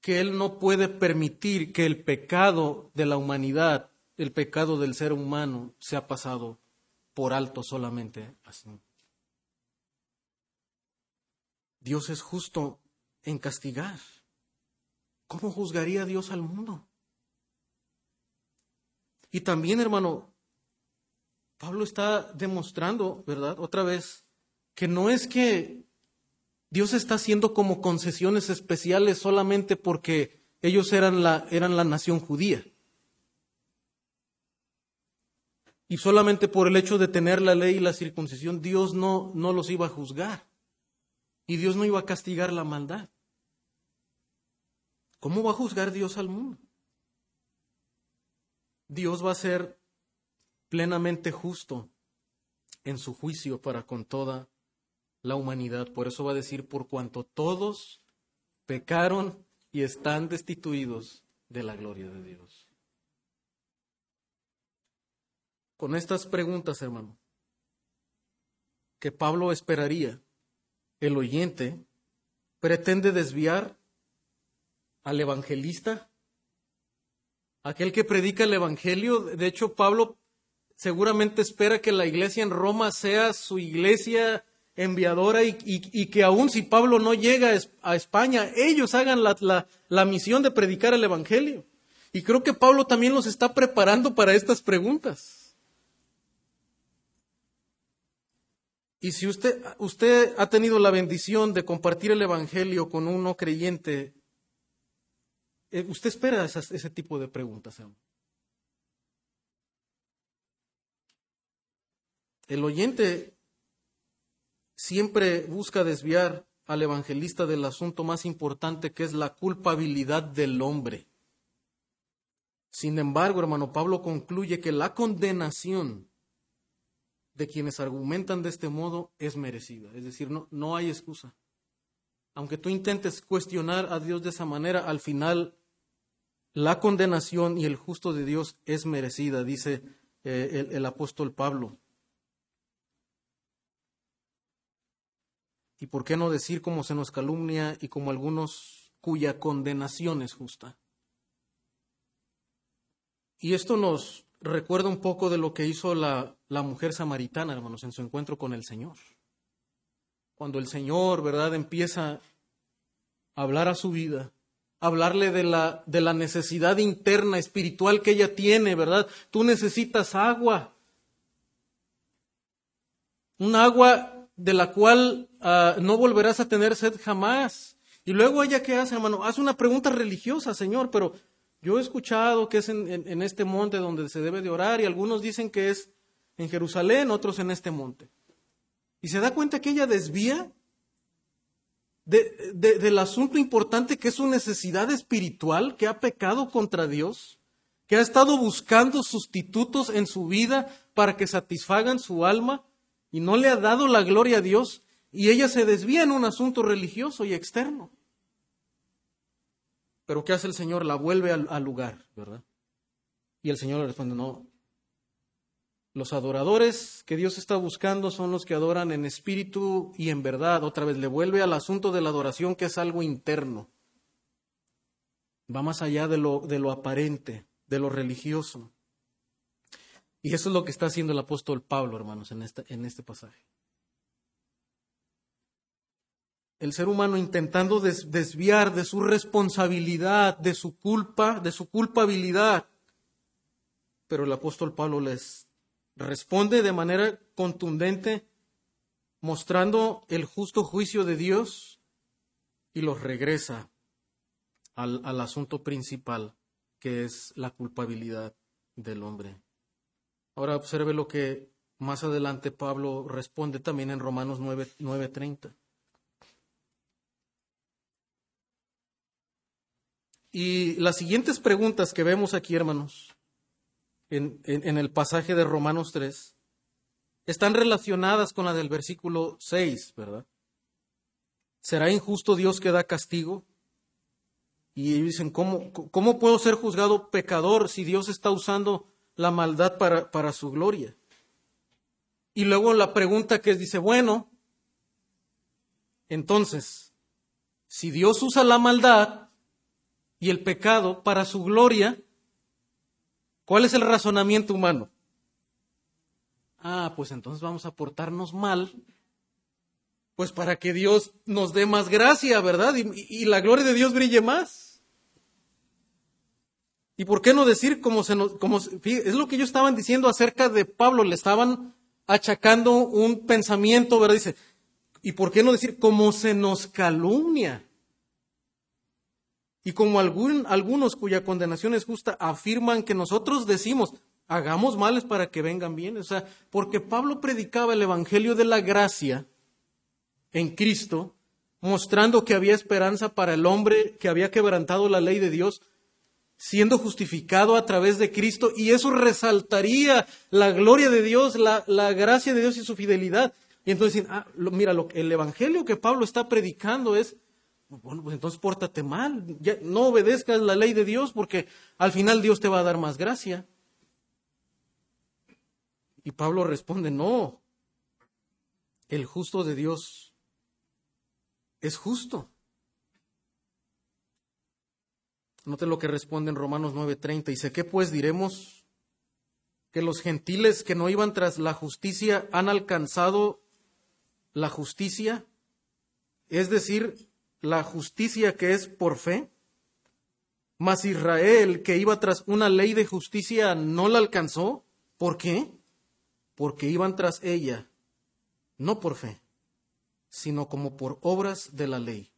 S1: que Él no puede permitir que el pecado de la humanidad, el pecado del ser humano, sea pasado por alto solamente así. Dios es justo en castigar. ¿Cómo juzgaría Dios al mundo? Y también, hermano, Pablo está demostrando, ¿verdad? Otra vez, que no es que Dios está haciendo como concesiones especiales solamente porque ellos eran la, eran la nación judía. Y solamente por el hecho de tener la ley y la circuncisión, Dios no, no los iba a juzgar. Y Dios no iba a castigar la maldad. ¿Cómo va a juzgar Dios al mundo? Dios va a ser plenamente justo en su juicio para con toda la humanidad. Por eso va a decir, por cuanto todos pecaron y están destituidos de la gloria de Dios con estas preguntas, hermano, que Pablo esperaría, el oyente pretende desviar al evangelista, aquel que predica el evangelio. De hecho, Pablo seguramente espera que la iglesia en Roma sea su iglesia enviadora y, que aun si Pablo no llega a España, ellos hagan la misión de predicar el evangelio. Y creo que Pablo también los está preparando para estas preguntas. Y si usted, usted ha tenido la bendición de compartir el Evangelio con un no creyente, eh, usted espera ese tipo de preguntas. ¿eh? El oyente siempre busca desviar al evangelista del asunto más importante que es la culpabilidad del hombre. Sin embargo, hermano Pablo concluye que la condenación de quienes argumentan de este modo es merecida. Es decir, no, no hay excusa. Aunque tú intentes cuestionar a Dios de esa manera, al final la condenación y el justo de Dios es merecida, dice eh, el, el apóstol Pablo. Y por qué no decir como se nos calumnia y como algunos cuya condenación es justa. Y esto nos recuerda un poco de lo que hizo la, la mujer samaritana, hermanos, en su encuentro con el Señor. Cuando el Señor, ¿verdad?, empieza a hablar a su vida, hablarle de la, de la necesidad interna, espiritual que ella tiene, ¿verdad? Tú necesitas agua. Un agua de la cual ah, no volverás a tener sed jamás. Y luego ella, ¿qué hace, hermano? Hace una pregunta religiosa, Señor, pero yo he escuchado que es en, este monte donde se debe de orar y algunos dicen que es en Jerusalén, otros en este monte. Y se da cuenta que ella desvía del asunto importante que es su necesidad espiritual, que ha pecado contra Dios, que ha estado buscando sustitutos en su vida para que satisfagan su alma y no le ha dado la gloria a Dios y ella se desvía en un asunto religioso y externo. Pero ¿qué hace el Señor? La vuelve al, lugar, ¿verdad? Y el Señor le responde, no. Los adoradores que Dios está buscando son los que adoran en espíritu y en verdad. Otra vez le vuelve al asunto de la adoración que es algo interno. Va más allá de lo, de lo aparente, de lo religioso. Y eso es lo que está haciendo el apóstol Pablo, hermanos, en, en este pasaje. El ser humano intentando desviar de su responsabilidad, de su culpa, de su culpabilidad. Pero el apóstol Pablo les responde de manera contundente, mostrando el justo juicio de Dios y los regresa al, al asunto principal, que es la culpabilidad del hombre. Ahora observe lo que más adelante Pablo responde también en Romanos 9:30. Y las siguientes preguntas que vemos aquí, hermanos, en, el pasaje de Romanos 3, están relacionadas con la del versículo 6, ¿verdad? ¿Será injusto Dios que da castigo? Y dicen, ¿cómo, ¿cómo puedo ser juzgado pecador si Dios está usando la maldad para, para su gloria. Y luego la pregunta que dice, bueno, entonces, si Dios usa la maldad y el pecado para su gloria, ¿cuál es el razonamiento humano? Ah, pues entonces vamos a portarnos mal, pues para que Dios nos dé más gracia, ¿verdad? Y, la gloria de Dios brille más. ¿Y por qué no decir como se nos, es lo que ellos estaban diciendo acerca de Pablo, le estaban achacando un pensamiento, ¿verdad? Dice, ¿y por qué no decir como se nos calumnia? Y como algunos cuya condenación es justa afirman que nosotros decimos, hagamos males para que vengan bien. O sea, porque Pablo predicaba el Evangelio de la gracia en Cristo, mostrando que había esperanza para el hombre que había quebrantado la ley de Dios, siendo justificado a través de Cristo y eso resaltaría la gloria de Dios, la, gracia de Dios y su fidelidad. Y entonces ah, mira, lo, el evangelio que Pablo está predicando es, bueno, pues entonces pórtate mal, no obedezcas la ley de Dios porque al final Dios te va a dar más gracia. Y Pablo responde, no, el justo de Dios es justo. Note lo que responde en Romanos 9:30. Dice, ¿qué pues diremos? Que los gentiles que no iban tras la justicia han alcanzado la justicia, es decir, la justicia que es por fe. Mas Israel, que iba tras una ley de justicia, no la alcanzó. ¿Por qué? Porque iban tras ella, no por fe, sino como por obras de la ley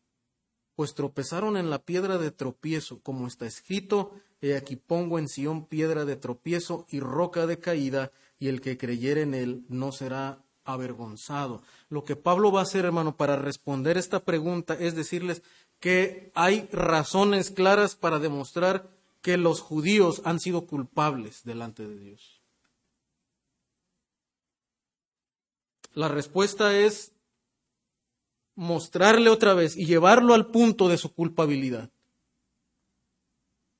S1: pues tropezaron en la piedra de tropiezo, como está escrito, he aquí pongo en Sión piedra de tropiezo y roca de caída, y el que creyere en él no será avergonzado. Lo que Pablo va a hacer, hermano, para responder esta pregunta es decirles que hay razones claras para demostrar que los judíos han sido culpables delante de Dios. La respuesta es mostrarle otra vez y llevarlo al punto de su culpabilidad.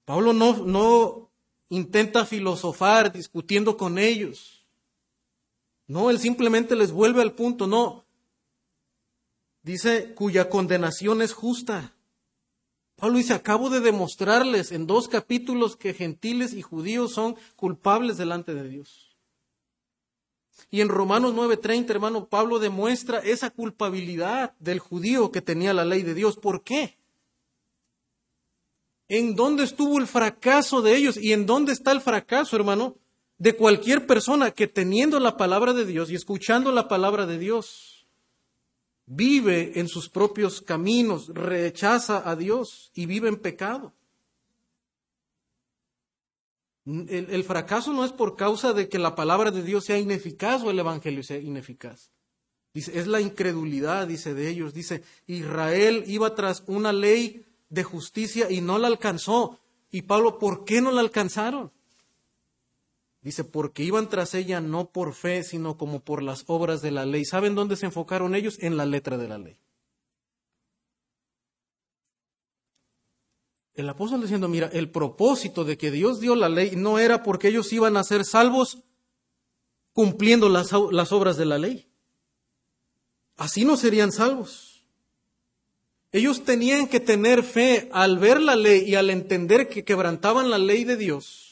S1: Pablo no, no intenta filosofar discutiendo con ellos. No, él simplemente les vuelve al punto, no. Dice cuya condenación es justa. Pablo dice, acabo de demostrarles en dos capítulos que gentiles y judíos son culpables delante de Dios. Y en Romanos 9:30, hermano, Pablo demuestra esa culpabilidad del judío que tenía la ley de Dios. ¿Por qué? ¿En dónde estuvo el fracaso de ellos? ¿Y en dónde está el fracaso, hermano, de cualquier persona que teniendo la palabra de Dios y escuchando la palabra de Dios, vive en sus propios caminos, rechaza a Dios y vive en pecado? El, fracaso no es por causa de que la palabra de Dios sea ineficaz o el Evangelio sea ineficaz. Dice, es la incredulidad, dice de ellos. Dice, Israel iba tras una ley de justicia y no la alcanzó. Y Pablo, ¿por qué no la alcanzaron? Dice, porque iban tras ella no por fe, sino como por las obras de la ley. ¿Saben dónde se enfocaron ellos? En la letra de la ley. el apóstol diciendo, mira, el propósito de que Dios dio la ley no era porque ellos iban a ser salvos cumpliendo las, las obras de la ley. Así no serían salvos. Ellos tenían que tener fe al ver la ley y al entender que quebrantaban la ley de Dios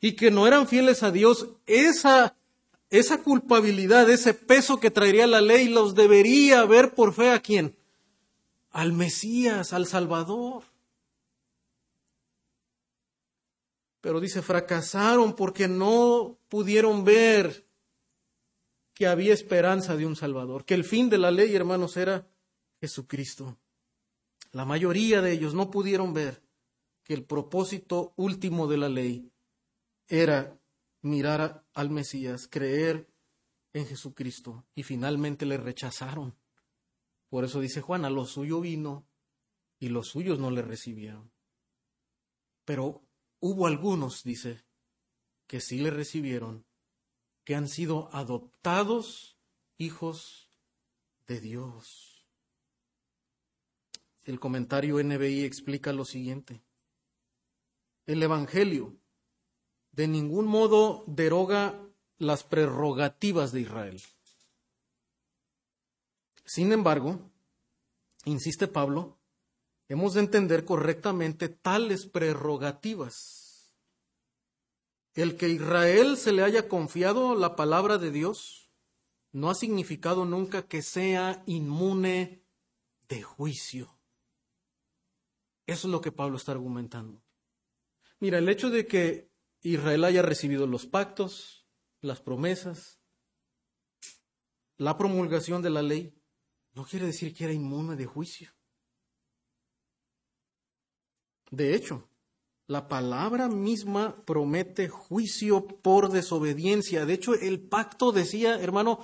S1: y que no eran fieles a Dios, esa, esa culpabilidad, ese peso que traería la ley los debería ver por fe a quién? Al Mesías, al Salvador. Pero dice, fracasaron porque no pudieron ver que había esperanza de un Salvador, que el fin de la ley, hermanos, era Jesucristo. La mayoría de ellos no pudieron ver que el propósito último de la ley era mirar al Mesías, creer en Jesucristo, y finalmente le rechazaron. Por eso dice Juan, a lo suyo vino y los suyos no le recibieron. Pero Hubo algunos, dice, que sí le recibieron, que han sido adoptados hijos de Dios. El comentario NBI explica lo siguiente. El Evangelio de ningún modo deroga las prerrogativas de Israel. Sin embargo, insiste Pablo, hemos de entender correctamente tales prerrogativas. El que Israel se le haya confiado la palabra de Dios no ha significado nunca que sea inmune de juicio. Eso es lo que Pablo está argumentando. Mira, el hecho de que Israel haya recibido los pactos, las promesas, la promulgación de la ley, no quiere decir que era inmune de juicio. De hecho, la palabra misma promete juicio por desobediencia. De hecho, el pacto decía, hermano,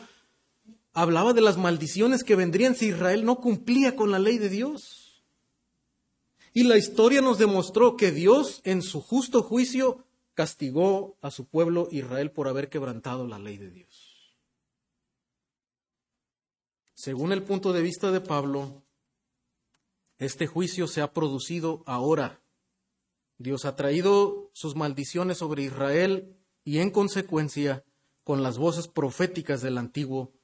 S1: hablaba de las maldiciones que vendrían si Israel no cumplía con la ley de Dios. Y la historia nos demostró que Dios, en su justo juicio, castigó a su pueblo Israel por haber quebrantado la ley de Dios. Según el punto de vista de Pablo, este juicio se ha producido ahora. Dios ha traído sus maldiciones sobre Israel y en consecuencia, con las voces proféticas del Antiguo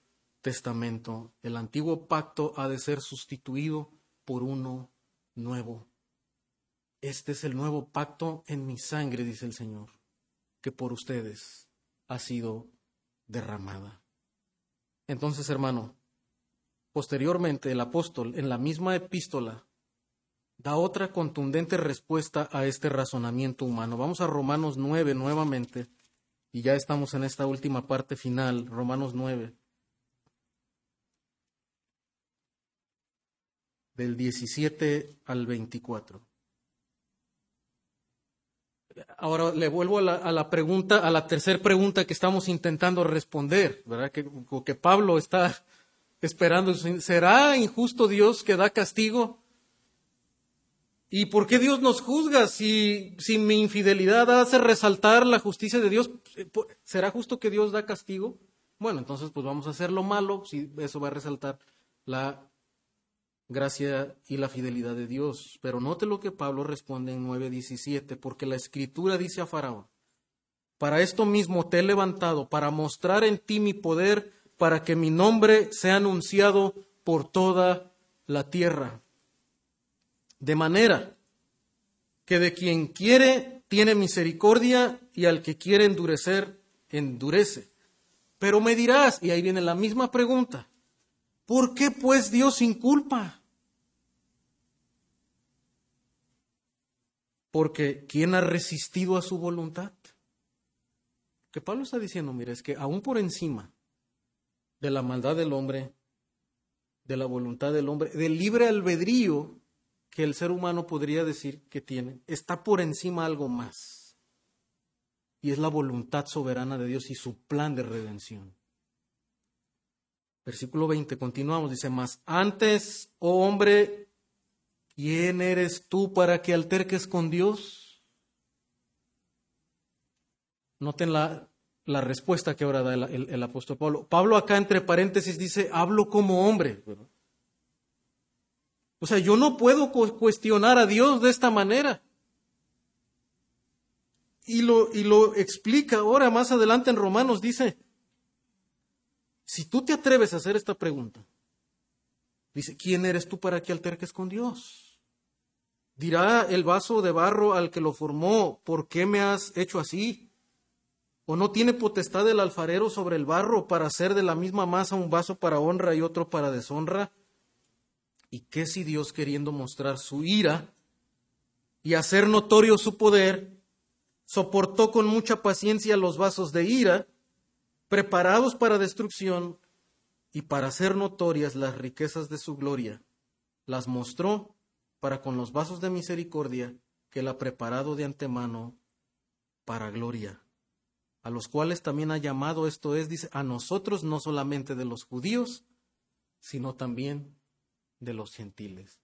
S1: Testamento, el antiguo pacto ha de ser sustituido por uno nuevo. Este es el nuevo pacto en mi sangre, dice el Señor, que por ustedes ha sido derramada. Entonces, hermano, Posteriormente, el apóstol, en la misma epístola, da otra contundente respuesta a este razonamiento humano. Vamos a Romanos 9 nuevamente, y ya estamos en esta última parte final, Romanos 9. del 17 al 24. Ahora le vuelvo a la, pregunta, a la tercera pregunta que estamos intentando responder, ¿verdad? Que, que Pablo está esperando. ¿Será injusto Dios que da castigo? ¿Y por qué Dios nos juzga si, si mi infidelidad hace resaltar la justicia de Dios? ¿Será justo que Dios da castigo? Bueno, entonces pues vamos a hacer lo malo si eso va a resaltar la gracia y la fidelidad de Dios. Pero note lo que Pablo responde en 9:17, porque la escritura dice a Faraón, para esto mismo te he levantado, para mostrar en ti mi poder, para que mi nombre sea anunciado por toda la tierra. De manera que de quien quiere tiene misericordia y al que quiere endurecer, endurece. Pero me dirás, y ahí viene la misma pregunta, ¿por qué pues Dios sin culpa? Porque ¿quién ha resistido a su voluntad? Que Pablo está diciendo, mire, es que aún por encima de la maldad del hombre, de la voluntad del hombre, del libre albedrío que el ser humano podría decir que tiene, está por encima algo más. Y es la voluntad soberana de Dios y su plan de redención. Versículo 20, continuamos, dice más, antes, oh hombre, ¿Quién eres tú para que alterques con Dios? Noten la, la respuesta que ahora da el, apóstol Pablo. Pablo acá entre paréntesis dice, hablo como hombre. O sea, yo no puedo cuestionar a Dios de esta manera. Y lo, y lo explica ahora más adelante en Romanos, dice, si tú te atreves a hacer esta pregunta, Dice, ¿quién eres tú para que alterques con Dios? Dirá el vaso de barro al que lo formó, ¿por qué me has hecho así? ¿O no tiene potestad el alfarero sobre el barro para hacer de la misma masa un vaso para honra y otro para deshonra? ¿Y qué si Dios queriendo mostrar su ira y hacer notorio su poder, soportó con mucha paciencia los vasos de ira, preparados para destrucción, y para hacer notorias las riquezas de su gloria, las mostró para con los vasos de misericordia que él ha preparado de antemano para gloria, a los cuales también ha llamado, esto es, dice, a nosotros no solamente de los judíos, sino también de los gentiles.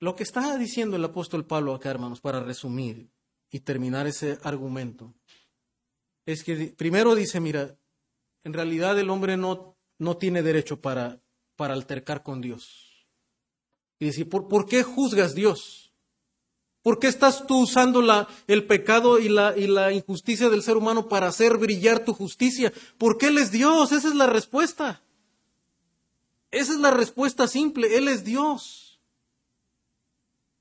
S1: Lo que está diciendo el apóstol Pablo acá, hermanos, para resumir y terminar ese argumento, es que primero dice, mira, en realidad el hombre no no tiene derecho para, para altercar con Dios. Y decir, ¿por, ¿por qué juzgas Dios? ¿Por qué estás tú usando la, el pecado y la, y la injusticia del ser humano para hacer brillar tu justicia? Porque Él es Dios, esa es la respuesta. Esa es la respuesta simple, Él es Dios.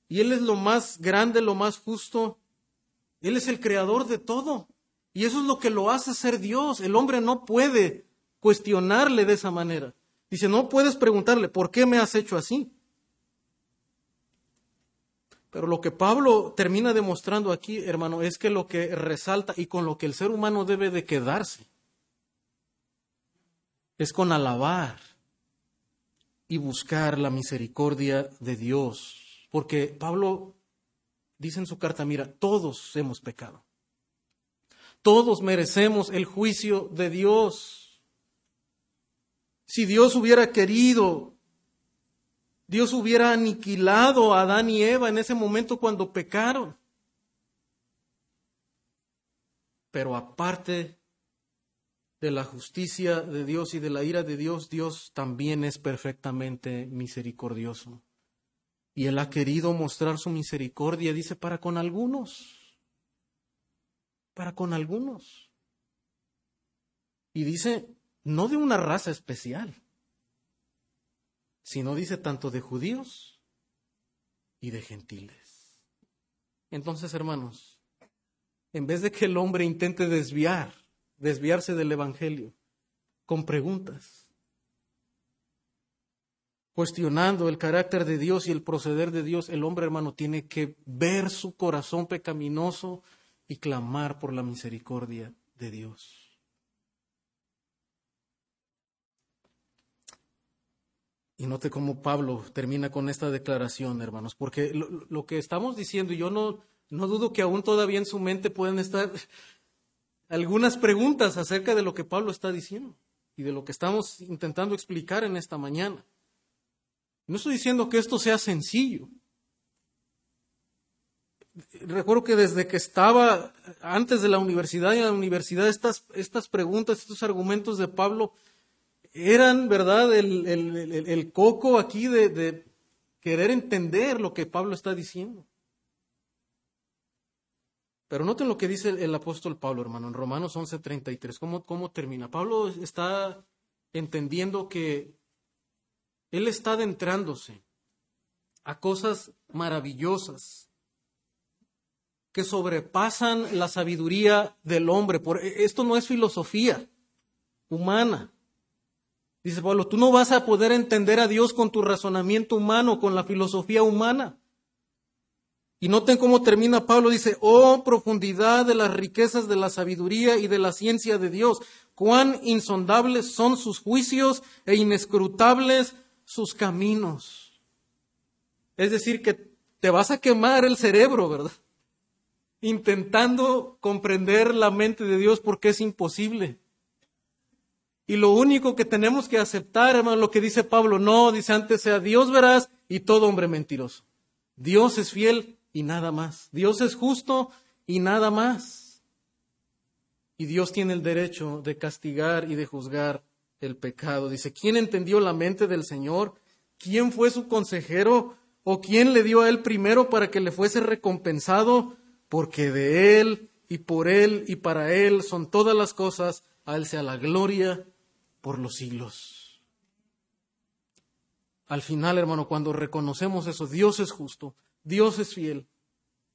S1: Y Él es lo más grande, lo más justo. Él es el creador de todo. Y eso es lo que lo hace ser Dios. El hombre no puede cuestionarle de esa manera. Dice, no puedes preguntarle, ¿por qué me has hecho así? Pero lo que Pablo termina demostrando aquí, hermano, es que lo que resalta y con lo que el ser humano debe de quedarse es con alabar y buscar la misericordia de Dios. Porque Pablo dice en su carta, mira, todos hemos pecado. Todos merecemos el juicio de Dios. Si Dios hubiera querido, Dios hubiera aniquilado a Adán y Eva en ese momento cuando pecaron. Pero aparte de la justicia de Dios y de la ira de Dios, Dios también es perfectamente misericordioso. Y Él ha querido mostrar su misericordia, dice, para con algunos. Para con algunos. Y dice, no de una raza especial, sino dice tanto de judíos y de gentiles. Entonces, hermanos, en vez de que el hombre intente desviar, desviarse del Evangelio con preguntas, cuestionando el carácter de Dios y el proceder de Dios, el hombre, hermano, tiene que ver su corazón pecaminoso y clamar por la misericordia de Dios. Y note cómo Pablo termina con esta declaración, hermanos, porque lo, que estamos diciendo, yo no, no dudo que aún todavía en su mente pueden estar algunas preguntas acerca de lo que Pablo está diciendo y de lo que estamos intentando explicar en esta mañana. No estoy diciendo que esto sea sencillo. Recuerdo que desde que estaba antes de la universidad y en la universidad, estas, estas preguntas, estos argumentos de Pablo eran, ¿verdad?, el, el, coco aquí de, querer entender lo que Pablo está diciendo. Pero noten lo que dice el, apóstol Pablo, hermano, en Romanos 11:33. ¿Cómo, ¿Cómo termina? Pablo está entendiendo que él está adentrándose a cosas maravillosas que sobrepasan la sabiduría del hombre. Por, esto no es filosofía humana. Dice Pablo, tú no vas a poder entender a Dios con tu razonamiento humano, con la filosofía humana. Y noten cómo termina Pablo, dice, oh profundidad de las riquezas de la sabiduría y de la ciencia de Dios, cuán insondables son sus juicios e inescrutables sus caminos. Es decir, que te vas a quemar el cerebro, ¿verdad? Intentando comprender la mente de Dios porque es imposible. Y lo único que tenemos que aceptar, hermano, lo que dice Pablo, no, dice antes sea Dios verás y todo hombre mentiroso. Dios es fiel y nada más. Dios es justo y nada más. Y Dios tiene el derecho de castigar y de juzgar el pecado. Dice, ¿quién entendió la mente del Señor? ¿Quién fue su consejero? ¿O quién le dio a él primero para que le fuese recompensado? Porque de él y por él y para él son todas las cosas, a él sea la gloria por los siglos. Al final, hermano, cuando reconocemos eso, Dios es justo, Dios es fiel.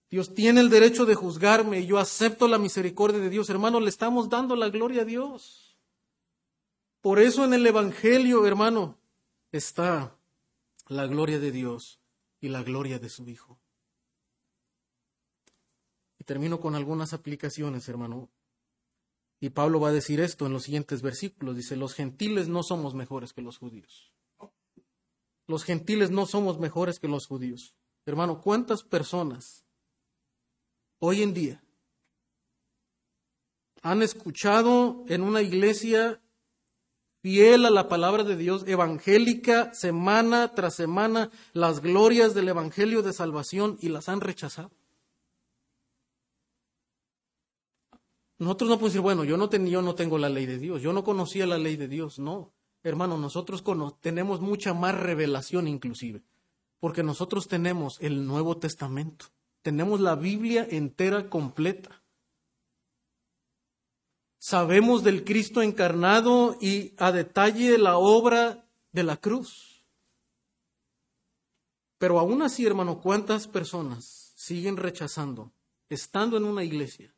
S1: Dios tiene el derecho de juzgarme y yo acepto la misericordia de Dios. Hermano, le estamos dando la gloria a Dios. Por eso en el Evangelio, hermano, está la gloria de Dios y la gloria de su Hijo. Y termino con algunas aplicaciones, hermano. Y Pablo va a decir esto en los siguientes versículos. Dice, los gentiles no somos mejores que los judíos. Los gentiles no somos mejores que los judíos. Hermano, ¿cuántas personas hoy en día han escuchado en una iglesia fiel a la palabra de Dios, evangélica, semana tras semana, las glorias del Evangelio de Salvación y las han rechazado? Nosotros no podemos decir, bueno, yo no, yo no tengo la ley de Dios, yo no conocía la ley de Dios, no. Hermano, nosotros tenemos mucha más revelación inclusive porque nosotros tenemos el Nuevo Testamento, tenemos la Biblia entera completa. Sabemos del Cristo encarnado y a detalle la obra de la cruz. Pero aún así, hermano, ¿cuántas personas siguen rechazando, estando en una iglesia,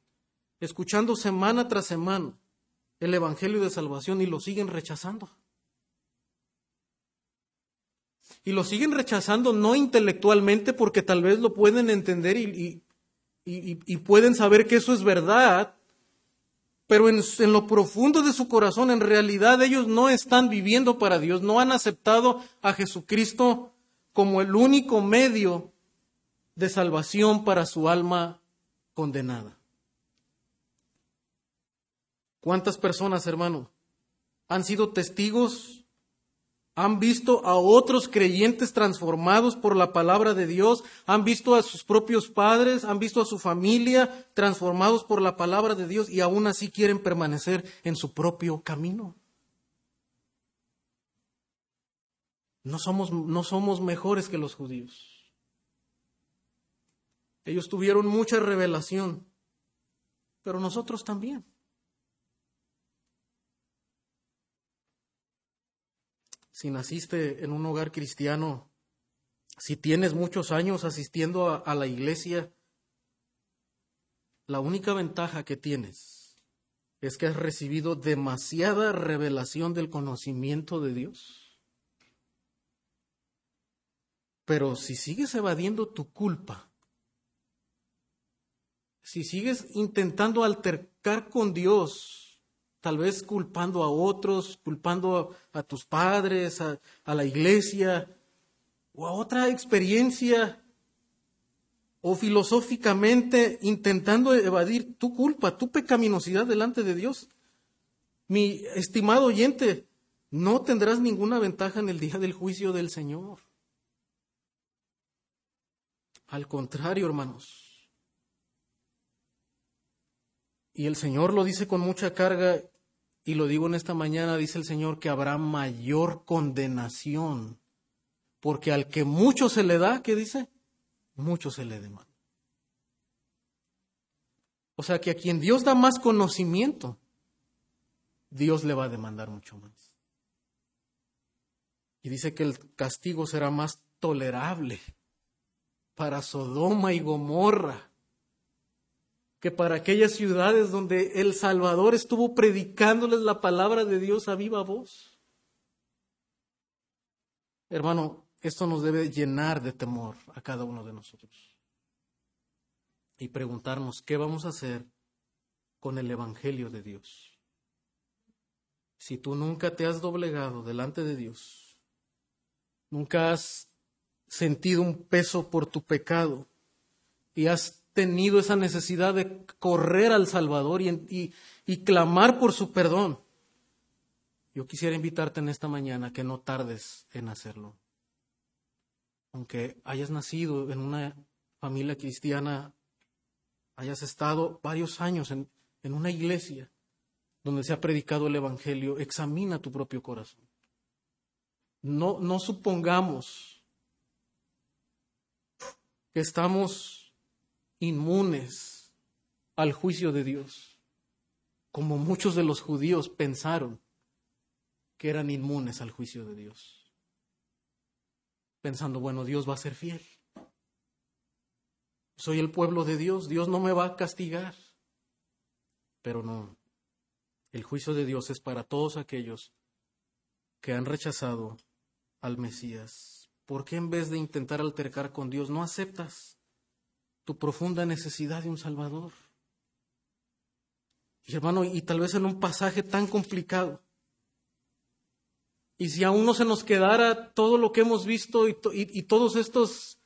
S1: escuchando semana tras semana el Evangelio de Salvación y lo siguen rechazando? y lo siguen rechazando no intelectualmente porque tal vez lo pueden entender y, pueden saber que eso es verdad, pero en, lo profundo de su corazón, en realidad ellos no están viviendo para Dios, no han aceptado a Jesucristo como el único medio de salvación para su alma condenada. ¿Cuántas personas, hermano, han sido testigos han visto a otros creyentes transformados por la palabra de Dios, han visto a sus propios padres, han visto a su familia transformados por la palabra de Dios y aún así quieren permanecer en su propio camino. No somos, no somos mejores que los judíos. Ellos tuvieron mucha revelación, pero nosotros también. Si naciste en un hogar cristiano, si tienes muchos años asistiendo a, la iglesia, la única ventaja que tienes es que has recibido demasiada revelación del conocimiento de Dios. Pero si sigues evadiendo tu culpa, si sigues intentando altercar con Dios tal vez culpando a otros, culpando a, tus padres, a, la iglesia, o a otra experiencia, o filosóficamente intentando evadir tu culpa, tu pecaminosidad delante de Dios. Mi estimado oyente, no tendrás ninguna ventaja en el día del juicio del Señor. Al contrario, hermanos. Y el Señor lo dice con mucha carga, y lo digo en esta mañana, dice el Señor que habrá mayor condenación, porque al que mucho se le da, ¿qué dice? Mucho se le demanda. O sea que a quien Dios da más conocimiento, Dios le va a demandar mucho más. Y dice que el castigo será más tolerable para Sodoma y Gomorra que para aquellas ciudades donde el Salvador estuvo predicándoles la palabra de Dios a viva voz. Hermano, esto nos debe llenar de temor a cada uno de nosotros. Y preguntarnos, ¿qué vamos a hacer con el Evangelio de Dios? Si tú nunca te has doblegado delante de Dios, nunca has sentido un peso por tu pecado y has tenido esa necesidad de correr al Salvador y, y, clamar por su perdón, yo quisiera invitarte en esta mañana que no tardes en hacerlo. Aunque hayas nacido en una familia cristiana, hayas estado varios años en, en una iglesia donde se ha predicado el Evangelio, examina tu propio corazón. No, no supongamos que estamos inmunes al juicio de Dios, como muchos de los judíos pensaron que eran inmunes al juicio de Dios, pensando, bueno, Dios va a ser fiel. Soy el pueblo de Dios, Dios no me va a castigar. Pero no, el juicio de Dios es para todos aquellos que han rechazado al Mesías. ¿Por qué en vez de intentar altercar con Dios no aceptas tu profunda necesidad de un Salvador? Y hermano, y tal vez en un pasaje tan complicado, y si aún no se nos quedara todo lo que hemos visto y, y, todos estos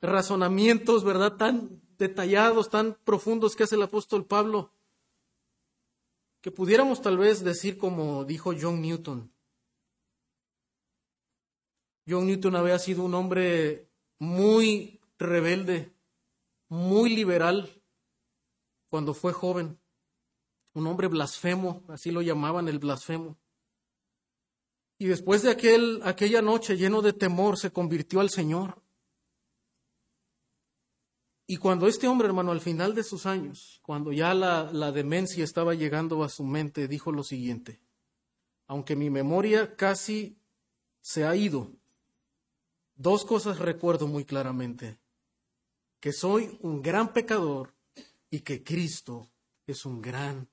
S1: razonamientos, ¿verdad? Tan detallados, tan profundos que hace el apóstol Pablo, que pudiéramos tal vez decir como dijo John Newton, John Newton había sido un hombre muy rebelde, muy liberal cuando fue joven, un hombre blasfemo, así lo llamaban el blasfemo. Y después de aquel, aquella noche lleno de temor se convirtió al Señor. Y cuando este hombre, hermano, al final de sus años, cuando ya la, la demencia estaba llegando a su mente, dijo lo siguiente, aunque mi memoria casi se ha ido, Dos cosas recuerdo muy claramente, que soy un gran pecador y que Cristo es un gran